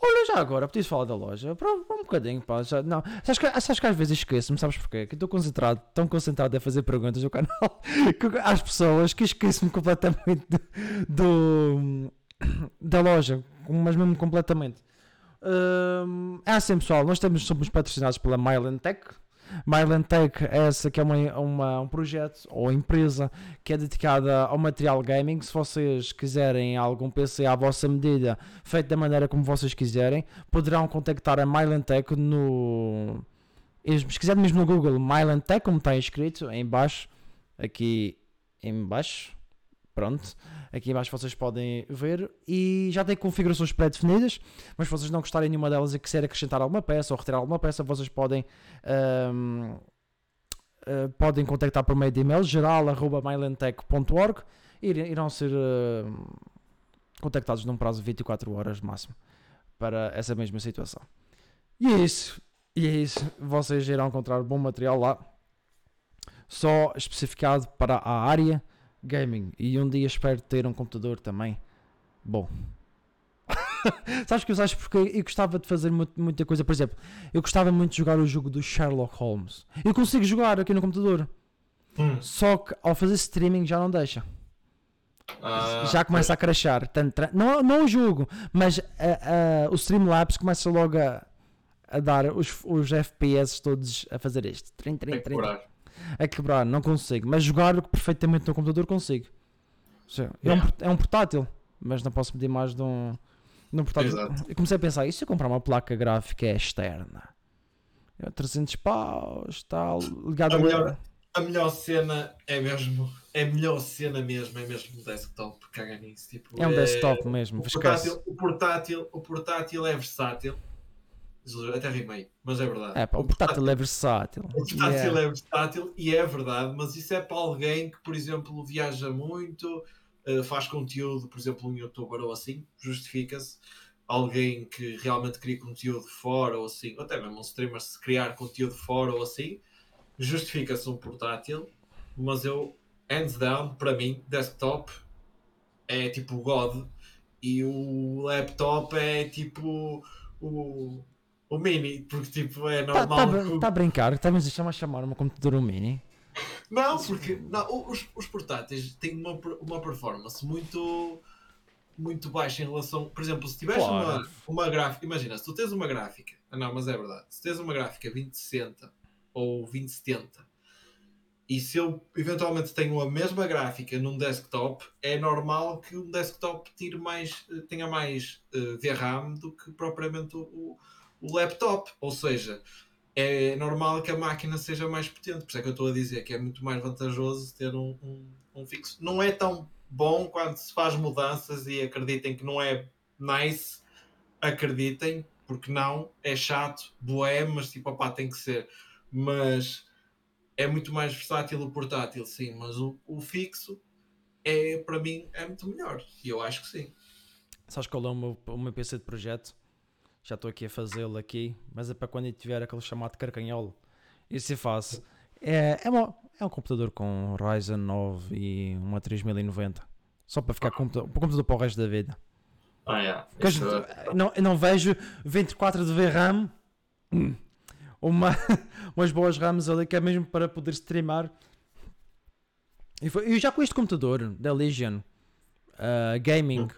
olha, já agora, preciso falar da loja. Para um bocadinho, pá. Já, não. Sabes, que, sabes que às vezes esqueço-me, sabes porquê? Que estou concentrado, tão concentrado a fazer perguntas no canal que- às pessoas que esqueço-me completamente do, do- da loja, mas mesmo completamente. Hum, é assim, pessoal, nós temos, somos patrocinados pela Myland Tech. Myland Tech é essa que é uma, uma- um projeto ou empresa que é dedicada ao material gaming. Se vocês quiserem algum PC à vossa medida, feito da maneira como vocês quiserem, poderão contactar a Myland Tech no. Se quiserem mesmo no Google, Myland Tech, como está escrito em baixo, aqui em baixo, pronto. Aqui em baixo vocês podem ver e já tem configurações pré-definidas, mas se vocês não gostarem nenhuma delas e quiserem acrescentar alguma peça ou retirar alguma peça, vocês podem ahm, ah, podem contactar por meio de e-mail geral.mylantech.org e ir- irão ser ahm, contactados num prazo de 24 horas máximo para essa mesma situação. E é isso. E é isso. Vocês irão encontrar bom material lá. Só especificado para a área gaming. E um dia espero ter um computador também bom. Sabes que eu sabes porque eu gostava de fazer mu- muita coisa. Por exemplo, eu gostava muito de jogar o jogo do Sherlock Holmes. Eu consigo jogar aqui no computador. Hum. Só que ao fazer streaming já não deixa. Ah, já começa a crashar. Não, não o jogo, mas a- a- o Streamlabs começa logo a, a dar os, os FPS todos a fazer isto. Trim, trim, trim. A quebrar, não consigo. Mas jogar perfeitamente no computador consigo. É, um, é um portátil, mas não posso pedir mais de um, de um portátil. Exato. Eu comecei a pensar, e se eu comprar uma placa gráfica externa? É 300 paus, tal, ligado A melhor- A melhor cena é mesmo. É a melhor cena mesmo, é mesmo o desktop. Caga nisso. Tipo, É um desktop mesmo, O portátil, o, portátil, o portátil é versátil. Até rimei, mas é verdade. É, pá, o portátil é versátil. O portátil Yeah. é versátil e é verdade, mas isso é para alguém que, por exemplo, viaja muito, eh, faz conteúdo, por exemplo, um youtuber ou assim, justifica-se. Alguém que realmente cria conteúdo fora ou assim, ou até mesmo um streamer se criar conteúdo fora ou assim, justifica-se um portátil, mas eu, hands down, para mim, desktop é tipo o God e o laptop é tipo o, o mini, porque tipo é Está normal. tá, que tá a brincar, estamos a chamar um computador um mini. Não, porque não, os, os portáteis têm uma, uma performance muito, muito baixa em relação. Por exemplo, se tiveres Claro. uma, uma gráfica, imagina, se tu tens uma gráfica, ah, não, mas é verdade, se tens uma gráfica 2060 ou 2070 e se eu eventualmente tenho a mesma gráfica num desktop, é normal que um desktop tire mais, eh, tenha mais eh, VRAM do que propriamente o, o- laptop. Ou seja, é normal que a máquina seja mais potente. Por isso é que eu estou a dizer que é muito mais vantajoso ter um, um, um fixo. Não é tão bom quando se faz mudanças e acreditem que não é nice, acreditem, porque não, é chato, boé, mas tipo, opá, tem que ser. Mas é muito mais versátil o portátil, sim, mas o, o fixo é, para mim, é muito melhor. E eu acho que sim. Sabes qual é o meu, o meu PC de projeto? Já estou aqui a fazê-lo aqui, mas é para quando eu tiver aquele chamado carcanholo. Isso eu faço. É, é, uma- é um computador com Ryzen 9 e uma 3090. Só para ficar computador, computador para o resto da vida. Ah, é. Porque eu Isso- não- não, eu não vejo 24 de VRAM, hum, uma, umas boas RAMs ali que é mesmo para poder streamar. E foi- eu já com este computador da Legion ah, Gaming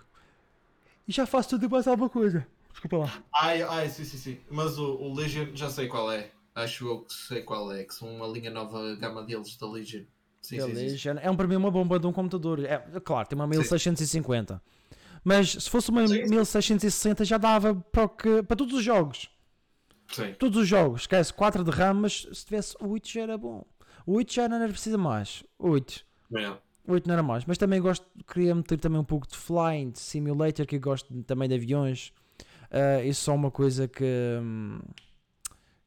e já faço tudo e mais alguma coisa. Desculpa lá. Ai, ai, sim, sim, sim. Mas o, o Legion já sei qual é. Acho eu que sei qual é. Que são uma linha nova gama deles da Legion. Sim, Da sim, sim, sim. Legion é um, para mim uma bomba de um computador. É, claro, tem uma 1650. Mas se fosse uma Sim, sim. 1660 já dava para, que- para todos os jogos. Sim. Todos os jogos, esquece, 4 de RAM, mas se tivesse 8 já era bom. 8 já não era preciso mais. 8. É. 8 não era mais. Mas também gosto, queria meter também um pouco de flying, de simulator, que eu gosto também de aviões. Ah, isso só uma coisa que,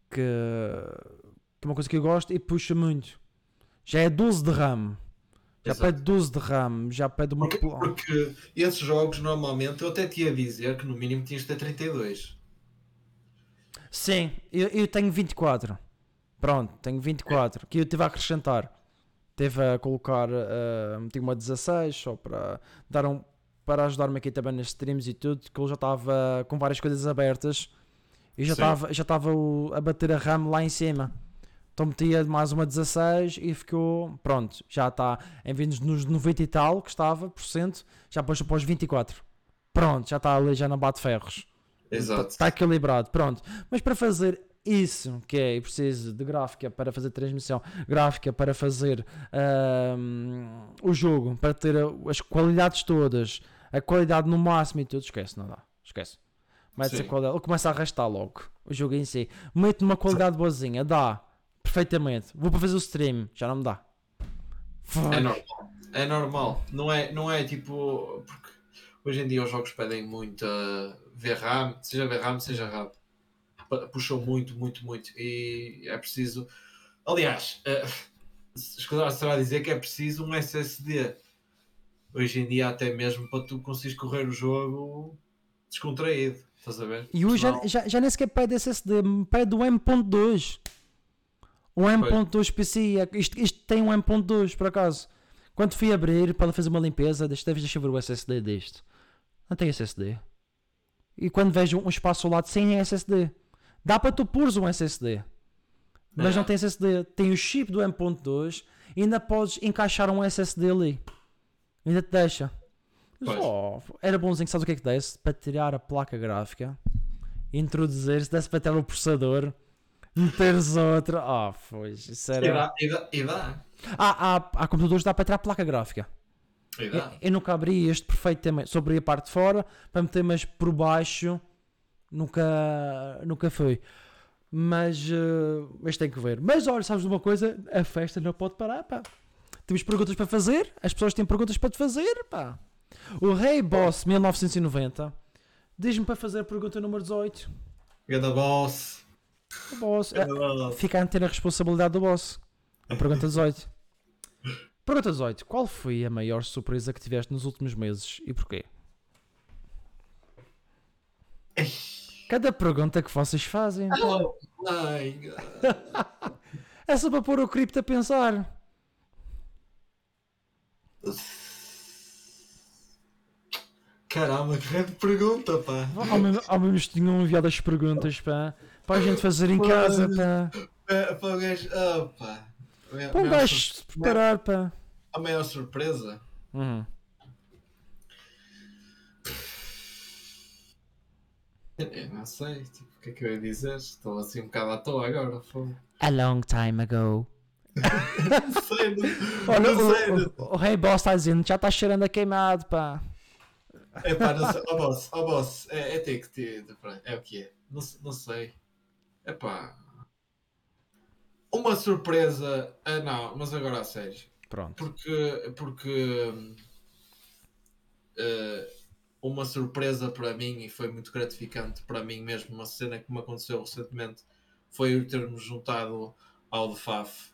que. que é uma coisa que eu gosto e puxa muito. Já é 12 de RAM. Já Exato. pede 12 de RAM, já pede uma. Porque, porque esses jogos normalmente eu até te ia dizer que no mínimo tinhas de ter 32. Sim, eu, eu tenho 24. Pronto, tenho 24. Que eu tive a acrescentar. Teve a colocar. ah, meti uma 16 só para dar um. Para ajudar-me aqui também nas streams e tudo, que ele já estava com várias coisas abertas e já estava já estava a bater a RAM lá em cima. Então metia mais uma 16 e ficou. Pronto, já está. Em vez nos 90 e tal que estava, por cento, já pôs para os 24. Pronto, já está ali, já não bate ferros. Exato. Está equilibrado, pronto. Mas para fazer isso, que é eu preciso de gráfica para fazer transmissão, gráfica para fazer ahm, o jogo, para ter as qualidades todas, a qualidade no máximo e tudo, esquece, não dá. Esquece. A Sim. qualidade, ele começa a arrastar logo o jogo em si. Mete numa qualidade boazinha, dá. Perfeitamente. Vou para fazer o stream, já não me dá. Fuck. É normal. É normal. Não é, não é tipo. Porque hoje em dia os jogos pedem muito uh, VRAM, seja VRAM, seja RAM. Puxam muito, muito, muito. E é preciso. Aliás, uh, escutar se vai dizer que é preciso um SSD. Hoje em dia, até mesmo para tu conseguires correr o jogo descontraído. Estás a ver? E hoje já, já, já nem sequer pede SSD, pede o M.2. O M.2 PC, é- isto, isto tem um M.2 por acaso. Quando fui abrir para fazer uma limpeza, deixa, deixa eu ver o SSD deste. Não tem SSD. E quando vejo um espaço ao lado sem SSD, dá para tu pôres um SSD, mas É. não tem SSD. Tem o chip do M.2 e ainda podes encaixar um SSD ali. Ainda te deixa. Pois. Oh, era bonzinho, sabes o que é que desse? Para tirar a placa gráfica, introduzir, se desse para tirar o processador, meteres outra. Ah, pois, isso E era. dá, e dá, e dá. Há, há, há computadores que dá para tirar a placa gráfica. E Eu, dá. eu nunca abri este perfeitamente. Só abri a parte de fora para meter, mas por baixo nunca, nunca foi. Mas, eh, mas tem que ver. Mas olha, sabes de uma coisa? A festa não pode parar, pá. Temos perguntas para fazer, as pessoas têm perguntas para te fazer, pá. O Rei Boss 1990 diz-me para fazer a pergunta número 18. Ganda boss. O boss, boss. fica a ter a responsabilidade do boss. A pergunta 18. Pergunta 18. Qual foi a maior surpresa que tiveste nos últimos meses e porquê? Cada pergunta que vocês fazem Oh, my God. é só para pôr o cripto a pensar. Caramba, que grande pergunta, pá. Ao menos, ao menos tinham enviado as perguntas pá, para a gente fazer em casa. Pá. É, Para o gajo. Ah, pá. A maior- Para um gajo se preparar. Pá. A maior surpresa. Uhum. Eu não sei, tipo, o que é que eu ia dizer? Estou assim um bocado à toa agora. fogo. A long time ago. Não sei, não, Olha, não sei. o, o, o Rei Boss está dizendo já está cheirando a queimado. Pá. É pá, não sei. Ó boss, ó boss, é, é ter que ter. É o que é. Não, não sei. É pá. Uma surpresa. Ah, não, mas agora a sério. Pronto. Porque. Porque. eh, uma surpresa para mim e foi muito gratificante para mim mesmo. Uma cena que me aconteceu recentemente foi o termos juntado ao The Faf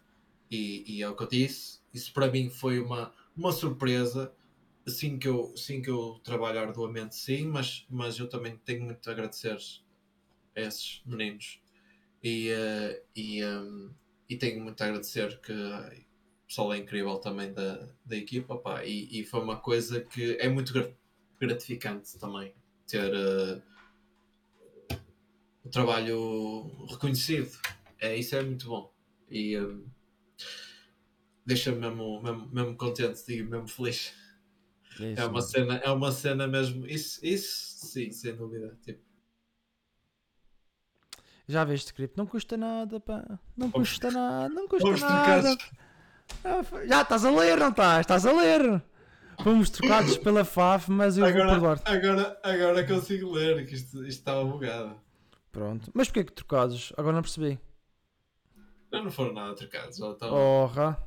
E, e é o que eu disse, isso para mim foi uma, uma surpresa. Sim que, eu, sim que eu trabalho arduamente, sim, mas, mas eu também tenho muito a agradecer a esses meninos. E, eh, e, um, e tenho muito a agradecer que ai, o pessoal é incrível também da, da equipa, pá, e, e foi uma coisa que é muito gra- gratificante também ter eh, o trabalho reconhecido. É, isso é muito bom. E um, deixa-me mesmo, mesmo, mesmo contente, digo, mesmo feliz. Isso, É uma mano. cena, é uma cena mesmo. Isso, isso sim, sem dúvida. Tipo, Já viste, Cripto? Não custa nada, pá. Não Vamos- custa nada, não custa Vamos nada. Ah, Já estás a ler, não estás? Estás a ler. Fomos trocados pela FAF, mas eu vou Agora, perdoar-te. agora, agora consigo ler, que isto, isto estava bugado. Pronto. Mas porquê que trocados? Agora não percebi. Não, não foram nada trocados. Já estavam- Porra.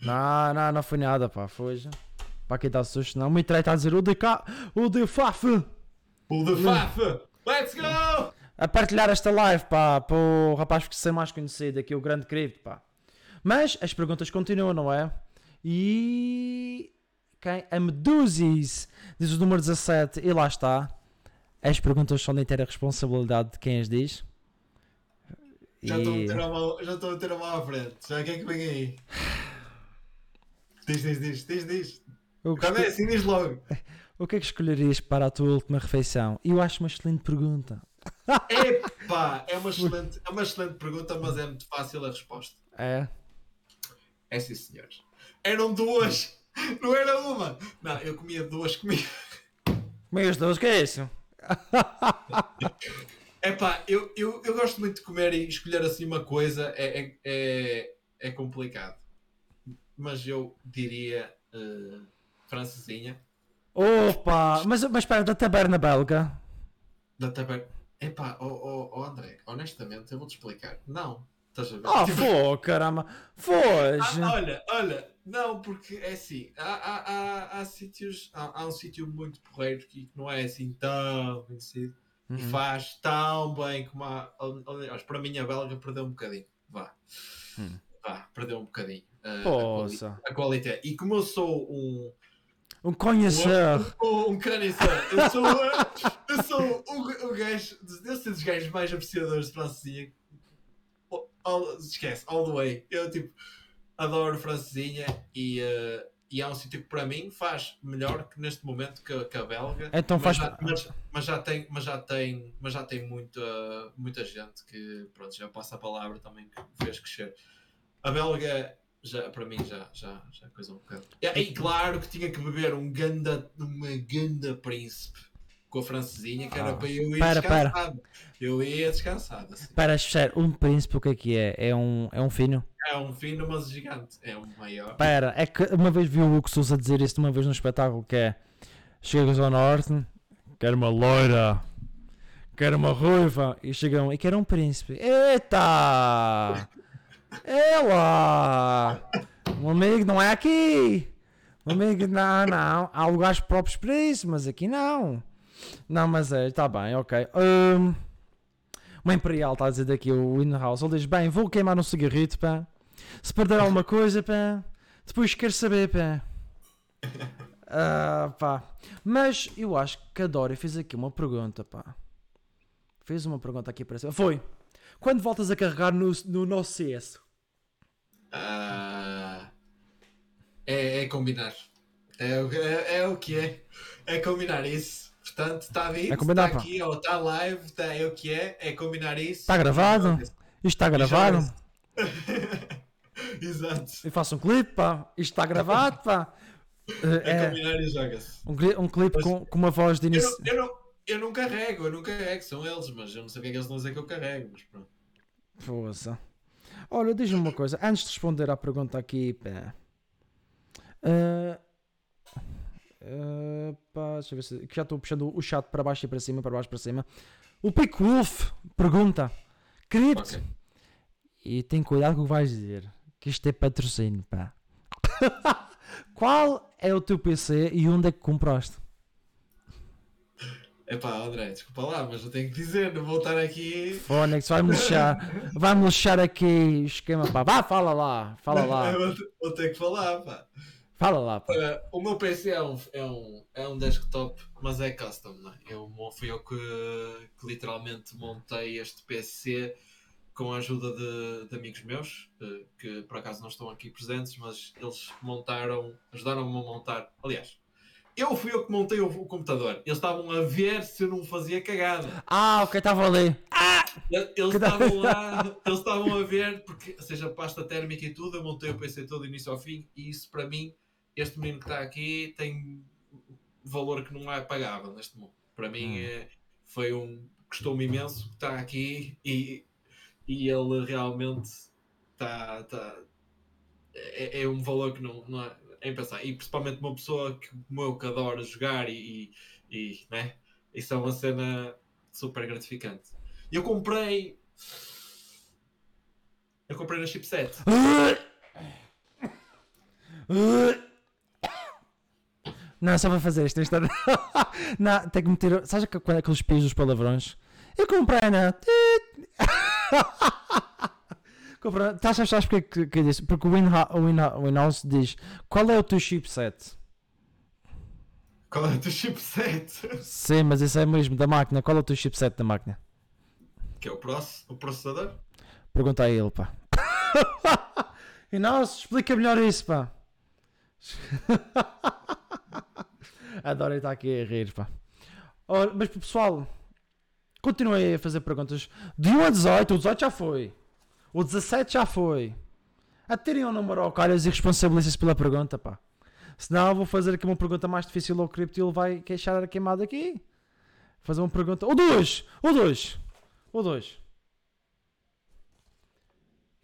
Não, não, não foi nada, pá. Foi. Para quem está susto, não. O Mitrei está a dizer o de cá, o de FAF. O de FAF! Let's go! A partilhar esta live, pá. Para o rapaz que ser mais conhecido aqui, o grande cripto, pá. Mas as perguntas continuam, não é? E. Quem? A Medusis diz o número 17 e lá está. As perguntas são de inteira responsabilidade de quem as diz. Já estou a E- meter a mão, meter a à frente. Já o que é que vem aí? Diz, diz, diz, diz, diz. O que Quando é assim, diz logo. O que é que escolherias para a tua última refeição? Eu acho uma excelente pergunta. Epá, é uma excelente, é uma excelente pergunta, mas é muito fácil a resposta. É? É sim, senhores. Eram duas, não era uma. Não, eu comia duas comidas. Meus Deus, o que é isso? Epá, eu, eu, eu gosto muito de comer e escolher assim uma coisa é, é, é, é complicado. Mas eu diria eh, francesinha Opa! Mas, mas espera, da taberna belga? da taberna. Epá, oh, oh, oh André, honestamente, eu vou-te explicar. Não, estás a ver? Ah, Tipo, foi, caramba! Foge! Ah, olha, olha, não, porque é assim, há, há, há, há sítios, há, há um sítio muito porreiro que não é assim tão conhecido e Uhum. faz tão bem como a. Aliás, para mim a belga perdeu um bocadinho. Vá. Hum. Vá, perdeu um bocadinho. uh, a, quali Poça! a qualidade. E como eu sou um. Um conhecer! Um, um canisseur, eu sou, eu sou o, o gajo, eu sou dos gajos mais apreciadores de francesinha. All- esquece, all the way. Eu tipo, adoro francesinha e, uh, e há um sítio que para mim faz melhor que neste momento que, a- que a belga. Então mas, faz. já, mas, mas já tem, mas já tem, mas já tem muita, muita gente que pronto, já passa a palavra também que fez crescer. A belga já, para mim já, já, já coisa um bocado. E, e claro que tinha que beber um ganda, uma ganda príncipe com a francesinha que era Ah. para eu ir Para, para. descansado. Eu ia descansado. Assim. Para, sério, um príncipe o que é que é? É um, é um fino? É um fino, mas gigante. É um maior. Pera, é que uma vez vi o Hugo Sousa dizer isso uma vez num espetáculo que é Chegas ao norte, quero uma loira, quero uma ruiva, e chegam e quero um príncipe. Eita! É lá! Um amigo não é aqui! Um amigo, não, não. Há lugares próprios para isso, mas aqui não. Não, mas é, está bem, ok. Hum, uma Imperial está a dizer daqui, o in-house. Ele diz: Bem, vou queimar um cigarrito, pá. Se perder alguma coisa, pá, depois quero saber, pá. Ah, pá. Mas eu acho que a Dória fez aqui uma pergunta, pá. Fez uma pergunta aqui para cima. Foi. Quando voltas a carregar no, no nosso CS? Ah, é, é combinar. É, é, é o que é. É combinar isso. Portanto, está É combinar, está pá. aqui, ou está live, está, é o que é. É combinar isso. Está gravado? Isto está gravado? Exato. Eu faço um clipe, pá. Isto está gravado, pá. É, É, combinar e joga-se. um, um clipe Mas- com, com uma voz de Eu, início. eu, não, eu não carrego, eu não carrego, são eles, mas eu não sei o que é que eles a dizer que eu carrego, mas pronto. Força. Olha, diz-me uma coisa. Antes de responder à pergunta aqui, pá. Ah, ah, pá, deixa eu ver se. Que já estou puxando o chat para baixo e para cima, para baixo e para cima. O Pico Wolf pergunta: Cripto. Ok. E tem cuidado com o que vais dizer. Que isto é patrocínio, pá. Qual é o teu PC e onde é que compraste? Epá, André, desculpa lá, mas eu tenho que dizer, não vou estar aqui. Fónix, vai-me lixar. Vai-me lixar aqui o esquema, pá. Vá, fala lá. Fala lá. Vou, vou ter que falar, pá. Fala lá, pá. Olha, o meu PC é um, é, um, é um desktop, mas é custom, não é? Eu, fui eu que, que literalmente montei este PC com a ajuda de, de amigos meus, eh, que por acaso não estão aqui presentes, mas eles montaram, ajudaram-me a montar. Aliás, eu fui eu que montei o, o computador. Eles estavam a ver se eu não fazia cagada. Ah, ok, estava ali. Eles estavam lá, eles estavam a ver, porque, ou seja, pasta térmica e tudo, eu montei o PC todo do início ao fim, e isso para mim, este menino que está aqui tem valor que não é pagável neste mundo. Para mim é, foi um. Custou-me imenso que está aqui e, e ele realmente está. está é, é um valor que não, não é, é impensável. E principalmente uma pessoa que, como eu que adora jogar e, e, e, né? Isso é uma cena super gratificante. Eu comprei. Eu comprei na chipset. Não, só para fazer isto. isto... Não, tem que meter. Sabes que- quando é aqueles pios dos palavrões? Eu comprei na. Comprei. Estás a achar porque que, que disse? Porque o Winhouse diz: Qual é o teu chipset? Qual é o teu chipset? Sim, mas isso é mesmo da máquina. Qual é o teu chipset da máquina? Que é o, proce- o processador? Pergunta a ele, pá. e nossa, explica melhor isso, pá. Adoro estar aqui a rir, pá. Ora, mas pessoal, continuem a fazer perguntas. De 1 a 18, o 18 já foi. O 17 já foi. Atirem um número ao calhas e responsabilizem-se pela pergunta, pá. Senão eu vou fazer aqui uma pergunta mais difícil ao cripto e ele vai queixar a queimada aqui. Fazer uma pergunta. O 2! O 2! O 2.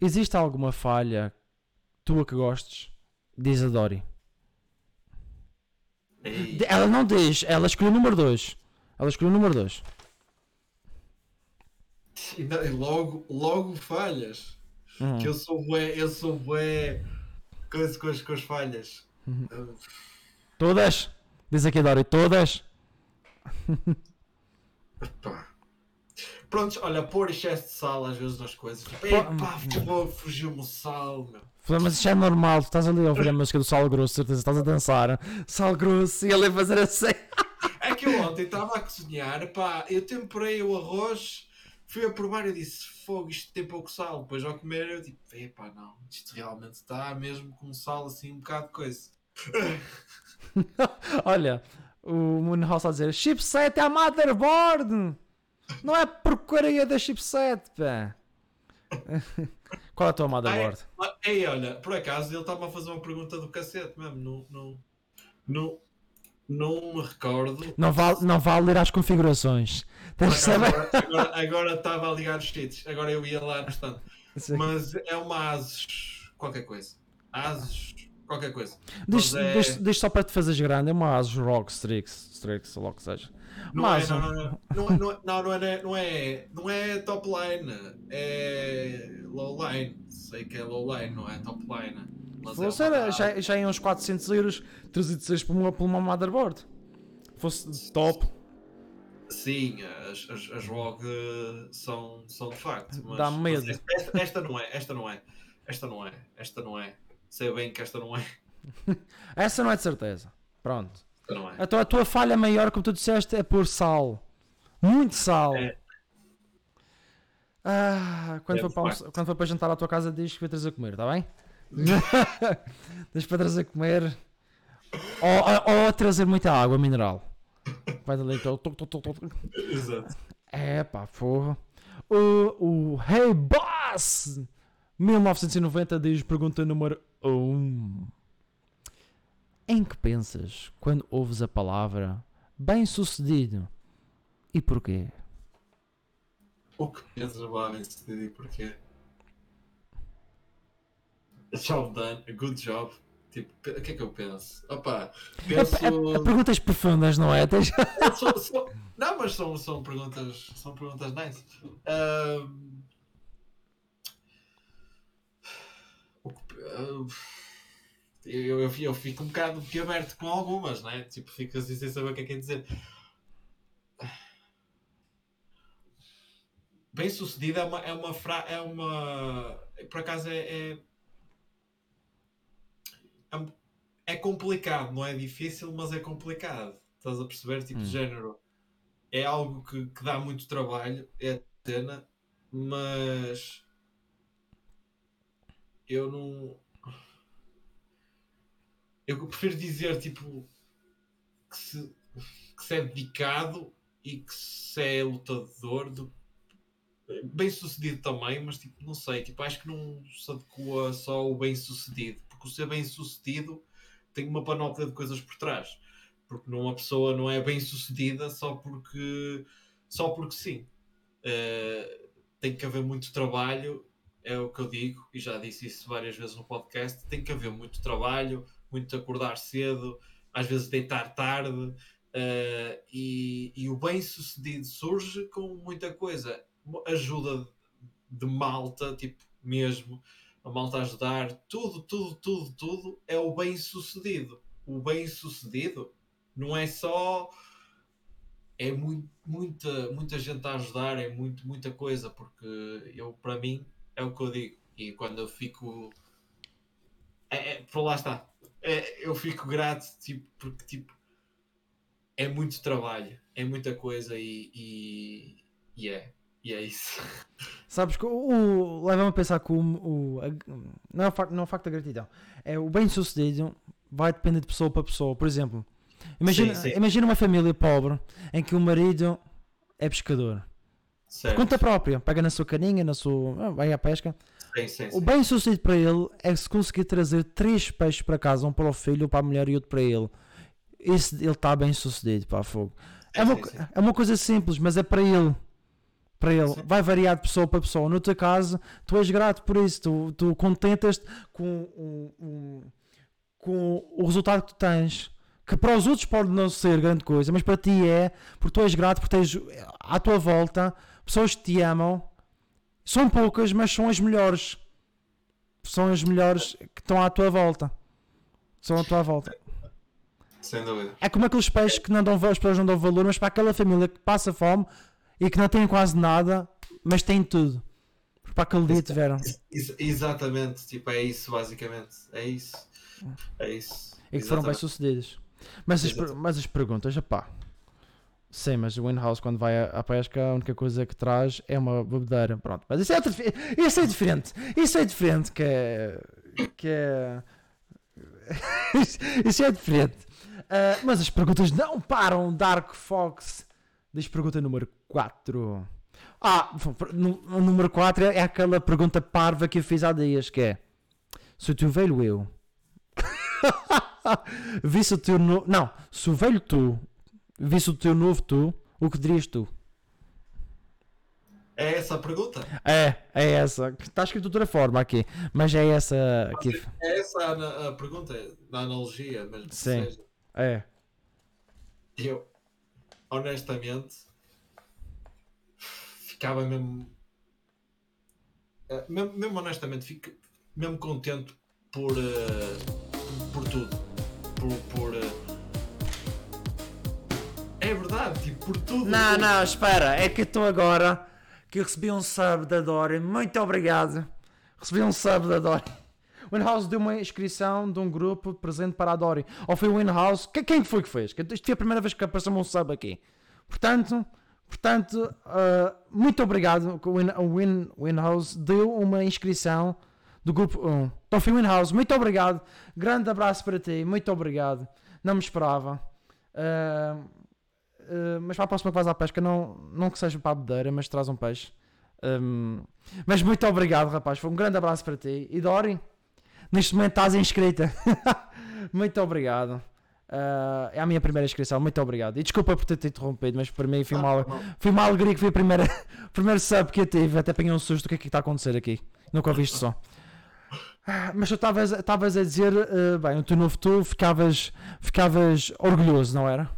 Existe alguma falha tua que gostes? Diz a Dori. Ei, Ela não diz, ela escolheu o número 2. Ela escolheu o número 2. e logo, logo falhas. Que eu sou bué, eu sou bué. Coisa com as, com as falhas. Uh, Todas? Diz aqui a Dori, todas? Prontos, olha, pôr excesso de sal às vezes nas coisas. Tipo, Epá, pô, fugiu-me o sal, meu. Mas isto é normal, tu estás ali a ouvir a música do Sal Grosso, certeza, estás a dançar. Sal Grosso e ele a fazer assim. É que eu ontem estava a cozinhar, pá, eu temperei o arroz, fui a provar e disse, fogo, isto tem pouco sal. Depois ao comer eu tipo, epá, não, isto realmente está mesmo com sal assim um bocado de coisa. Olha, o Moonhouse a dizer: chipset é a motherboard! Não é porcaria da chipset, pá. Qual é a tua motherboard? Ah, Ei, olha, por acaso ele estava a fazer uma pergunta do cacete mesmo, não, não, não, não me recordo. Não vale, não vale ler as configurações. Tens. Agora, agora estava a ligar os cheats, agora eu ia lá no stand. Sim. Mas é uma Asus, qualquer coisa. Asus, qualquer coisa. Diz, é- diz- diz só para te fazeres grande, é uma Asus ROG Strix, Strix, ou logo que seja. Não, Mas- é, não, não, não, não, é- não, é- não, não, é, não, é, não é top line, é low line. Sei que é low line, não é top line. Mas é Fosse uma- era, já, já em uns 400 euros, 306 por uma, por uma motherboard. Fosse top, Sim, as, as, as ROG eh, são, são de facto. Mas, Dá medo. mas esta, esta não é, esta não é, esta não é, esta não é. Sei bem que esta não é. essa não é de certeza. Pronto. Não é. Então a tua falha maior, como tu disseste, é pôr sal. Muito sal. É. Ah, quando, É, for para, quando for para jantar à tua casa, diz que vai trazer a comer, está bem? diz para trazer a comer. Ou, ou, ou trazer muita água mineral. Vai dali, então. Exato. É pá, porra. O, o Hey Boss 1990 diz pergunta número 1. Em que pensas quando ouves a palavra bem sucedido? E porquê? O que pensas decidir e porquê? Job done, good job. Tipo, o que é que eu penso? Opa, penso. É, é- é perguntas profundas, não é? Tens- são- são- não, mas são, são perguntas. São perguntas nice. Ahm, o que- ah, eu, eu, eu fico um bocado aberto com algumas, né? Tipo, fico assim sem saber o que é que é dizer. bem sucedido é uma, é uma fra... é uma por acaso é, é, é é complicado, não é difícil, mas é complicado. Estás a perceber? Tipo, Hum. de género. É algo que, que dá muito trabalho, é cena, mas eu não. Eu prefiro dizer tipo que se, que se é dedicado e que se é lutador do bem sucedido também, mas tipo, não sei, tipo, acho que não se adequa só o bem sucedido, porque o ser bem sucedido tem uma panóplia de coisas por trás. Porque uma pessoa não é bem sucedida só porque só porque sim. Eh, tem que haver muito trabalho, é o que eu digo, e já disse isso várias vezes no podcast, tem que haver muito trabalho, muito acordar cedo, às vezes deitar tarde, eh, e, e o bem sucedido surge com muita coisa. Ajuda de malta, tipo, mesmo, a malta ajudar, tudo, tudo, tudo, tudo é o bem sucedido. O bem sucedido não é só. É muito, muita, muita gente a ajudar, é muito, muita coisa, porque eu, para mim, é o que eu digo. E quando eu fico. É, é, por lá está. É, eu fico grato, tipo, porque tipo, é muito trabalho, é muita coisa e, e, e é. E é isso. Sabes que o, o- leva-me a pensar que o, o- a- não, é o facto, não é o facto da gratidão, é o bem sucedido vai depender de pessoa para pessoa. Por exemplo, imagina, Sim, sim. imagina uma família pobre em que o marido é pescador, por Certo. conta própria, pega na sua caninha, na sua, vai à pesca. Sim, sim, O bem sucedido para ele é se conseguir trazer três peixes para casa, um para o filho, um para a mulher e outro para ele. Esse, ele está bem sucedido para fogo. É É, uma, é uma coisa simples, mas é para ele. Para ele. Vai variar de pessoa para pessoa. No teu caso, tu és grato por isso. Tu, tu contentas-te com, o- o- com o resultado que tu tens. Que para os outros pode não ser grande coisa, mas para ti é, porque tu és grato, porque tens à tua volta pessoas que te amam. São poucas, mas são as melhores. São as melhores que estão à tua volta. São à tua volta. Sem dúvida. É como aqueles peixes que não dão, as pessoas não dão valor, mas para aquela família que passa fome e que não tem quase nada, mas tem tudo. Porque para aquele dia tiveram. Ex- exatamente, tipo, é isso, basicamente. É isso. É isso. E que foram bem sucedidos. Mas as, mas as perguntas, pá. Sim, mas o Winhouse quando vai à, pesca, a única coisa que traz é uma bebedeira. Pronto, mas isso é, isso é diferente. Isso é diferente que é. Que é... isso, é diferente. Ah, mas as perguntas não param. Dark Fox diz pergunta número 4. Ah, o número 4 é, aquela pergunta parva que eu fiz há dias, que é se o teu velho eu visse o teu novo. Não, se o velho tu visse o teu novo tu, o que dirias tu? É essa a pergunta? É, é essa. Está escrito de outra forma aqui, mas é essa aqui. É essa a, a pergunta, da analogia, mas Sim. seja. É. Eu, honestamente, ficava mesmo. eh, mesmo, mesmo honestamente, fico mesmo contente por. eh, por tudo. Por. por eh, é verdade, tipo, por tudo. Não, não, espera. É que estou agora que eu recebi um sub da Dory. Muito obrigado. Recebi um sub da Dory. O Winhouse deu uma inscrição de um grupo presente para a Dory. Ou foi o Winhouse? Que- Quem foi que fez? Isto foi a primeira vez que apareceu um sub aqui. Portanto, portanto ah, muito obrigado. O Win, o Win, Winhouse deu uma inscrição do grupo 1. Então foi o Winhouse. Muito obrigado. Grande abraço para ti. Muito obrigado. Não me esperava. Ah, Uh, mas para a próxima que vais à pesca, não, não que seja para a bedeira, mas traz um peixe. Um, mas muito obrigado, rapaz. Foi um grande abraço para ti. E Dori, neste momento estás inscrita. muito obrigado. Uh, é a minha primeira inscrição. Muito obrigado. E desculpa por ter te interrompido, mas para mim foi uma, foi uma alegria que foi a primeira, o primeiro sub que eu tive. Até apanhei um susto. O que é que está a acontecer aqui? Nunca ouviste só. Ah, Mas tu estavas estavas a dizer, uh, bem, o teu novo tu ficavas, ficavas orgulhoso, não era?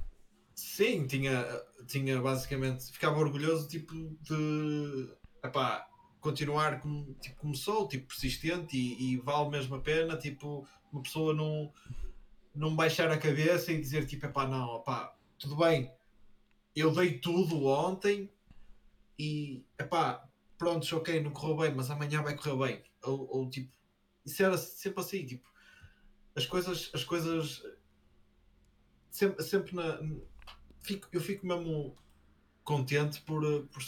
Sim, tinha, tinha basicamente. Ficava orgulhoso tipo de epá, continuar como tipo, começou, tipo, persistente e, e vale mesmo a pena, tipo, uma pessoa não, não baixar a cabeça e dizer tipo, epá, não, epá, tudo bem, eu dei tudo ontem, e epá, pronto, ok, não correu bem, mas amanhã vai correr bem. Ou, ou tipo, isso era sempre assim, tipo, as coisas, as coisas sempre, sempre na. Fico, eu fico mesmo contente por, eh, por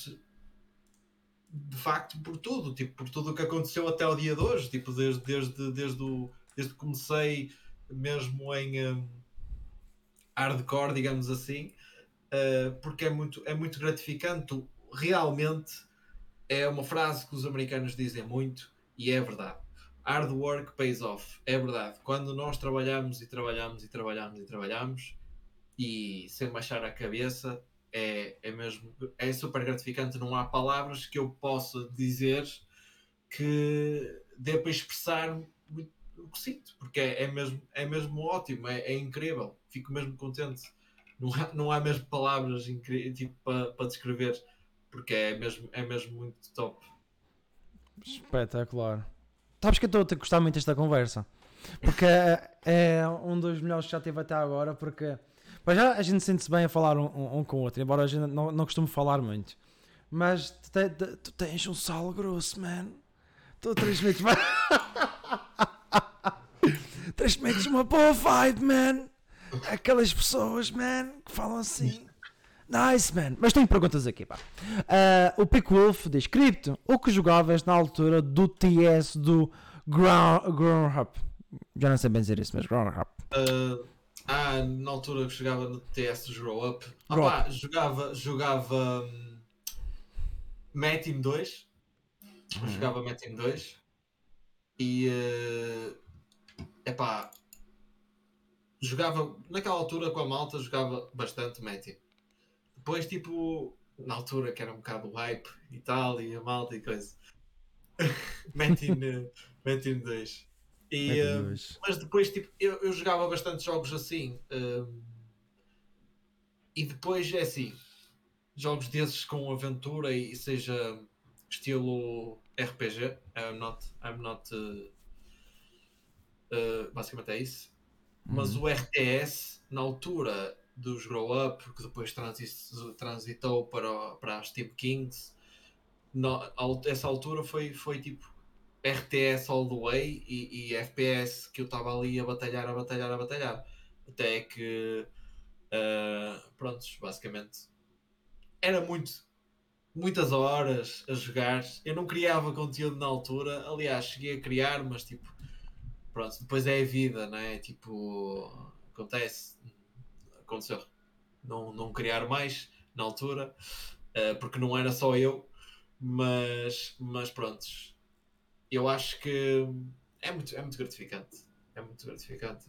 de facto por tudo, tipo, por tudo o que aconteceu até ao dia de hoje, tipo, desde, desde, desde, o, desde que comecei mesmo em hum, hardcore, digamos assim, uh, porque é muito, é muito gratificante. Realmente é uma frase que os americanos dizem muito e é verdade. Hard work pays off, é verdade. Quando nós trabalhamos e trabalhamos e trabalhamos e trabalhamos e sem baixar a cabeça, é, é mesmo é super gratificante. Não há palavras que eu possa dizer que dê para expressar o que sinto, porque é, é mesmo, é mesmo ótimo, é, é incrível, fico mesmo contente. Não há, não há mesmo palavras tipo, para, para descrever, porque é mesmo, é mesmo muito top. Espetacular. Sabes que estou a gostar muito desta conversa. Porque é, é um dos melhores que já teve até agora. Porque pá, já a gente sente-se bem a falar um, um- com o outro, embora a gente não, não costume falar muito. Mas tu, te- tu tens um sal grosso, man. Tu transmites. transmites uma boa vibe, man. Aquelas pessoas, man, que falam assim. Nice, man. Mas tenho perguntas aqui, pá. Ah, o Pick Wolf diz: Cripto, o que jogavas na altura do TS do Ground, Up? Já não sei bem dizer isso, mas Ground Up. Uh, ah, na altura que jogava no TS Grow Up, ah, Grow pá, jogava, jogava hum, Metin 2. Uhum. Jogava Metin 2 e é epá, jogava naquela altura com a malta, jogava bastante Metin. Depois, tipo, na altura que era um bocado hype e tal, e a malta e coisa. Metin, Metin 2. E, 2. mas depois tipo, eu, eu jogava bastante jogos assim hum, e depois é assim jogos desses com aventura e seja estilo RPG I'm not, I'm not uh, uh, basicamente é isso mas o RTS na altura dos Grow Up que depois transi- transitou para, para as Steam Kings al- essa altura foi, foi tipo RTS all the way e, e FPS que eu estava ali a batalhar, a batalhar, a batalhar. Até que, ah, prontos, basicamente, era muito, muitas horas a jogar. Eu não criava conteúdo na altura, aliás, cheguei a criar, mas tipo, pronto, depois é a vida, não é? Tipo, acontece, aconteceu. Não, não criar mais na altura, ah, porque não era só eu, mas, mas prontos eu acho que é muito, é muito gratificante. É muito gratificante.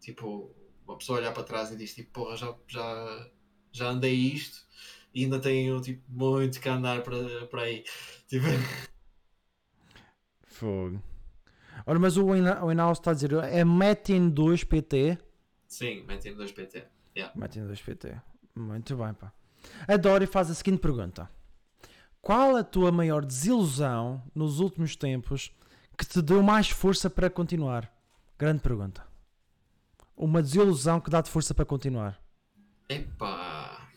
Tipo, uma pessoa olhar para trás e diz tipo, porra, já, já, já andei isto e ainda tenho tipo, muito que andar para, para aí. Tipo, Fogo. Olha, mas o Ina- o Inaus está a dizer: é Metin 2 PT. sim, metem 2 PT. Metin 2 PT. Muito bem, pá. A Dori faz a seguinte pergunta: Qual a tua maior desilusão nos últimos tempos que te deu mais força para continuar? Grande pergunta. Uma desilusão que dá-te força para continuar. Epá.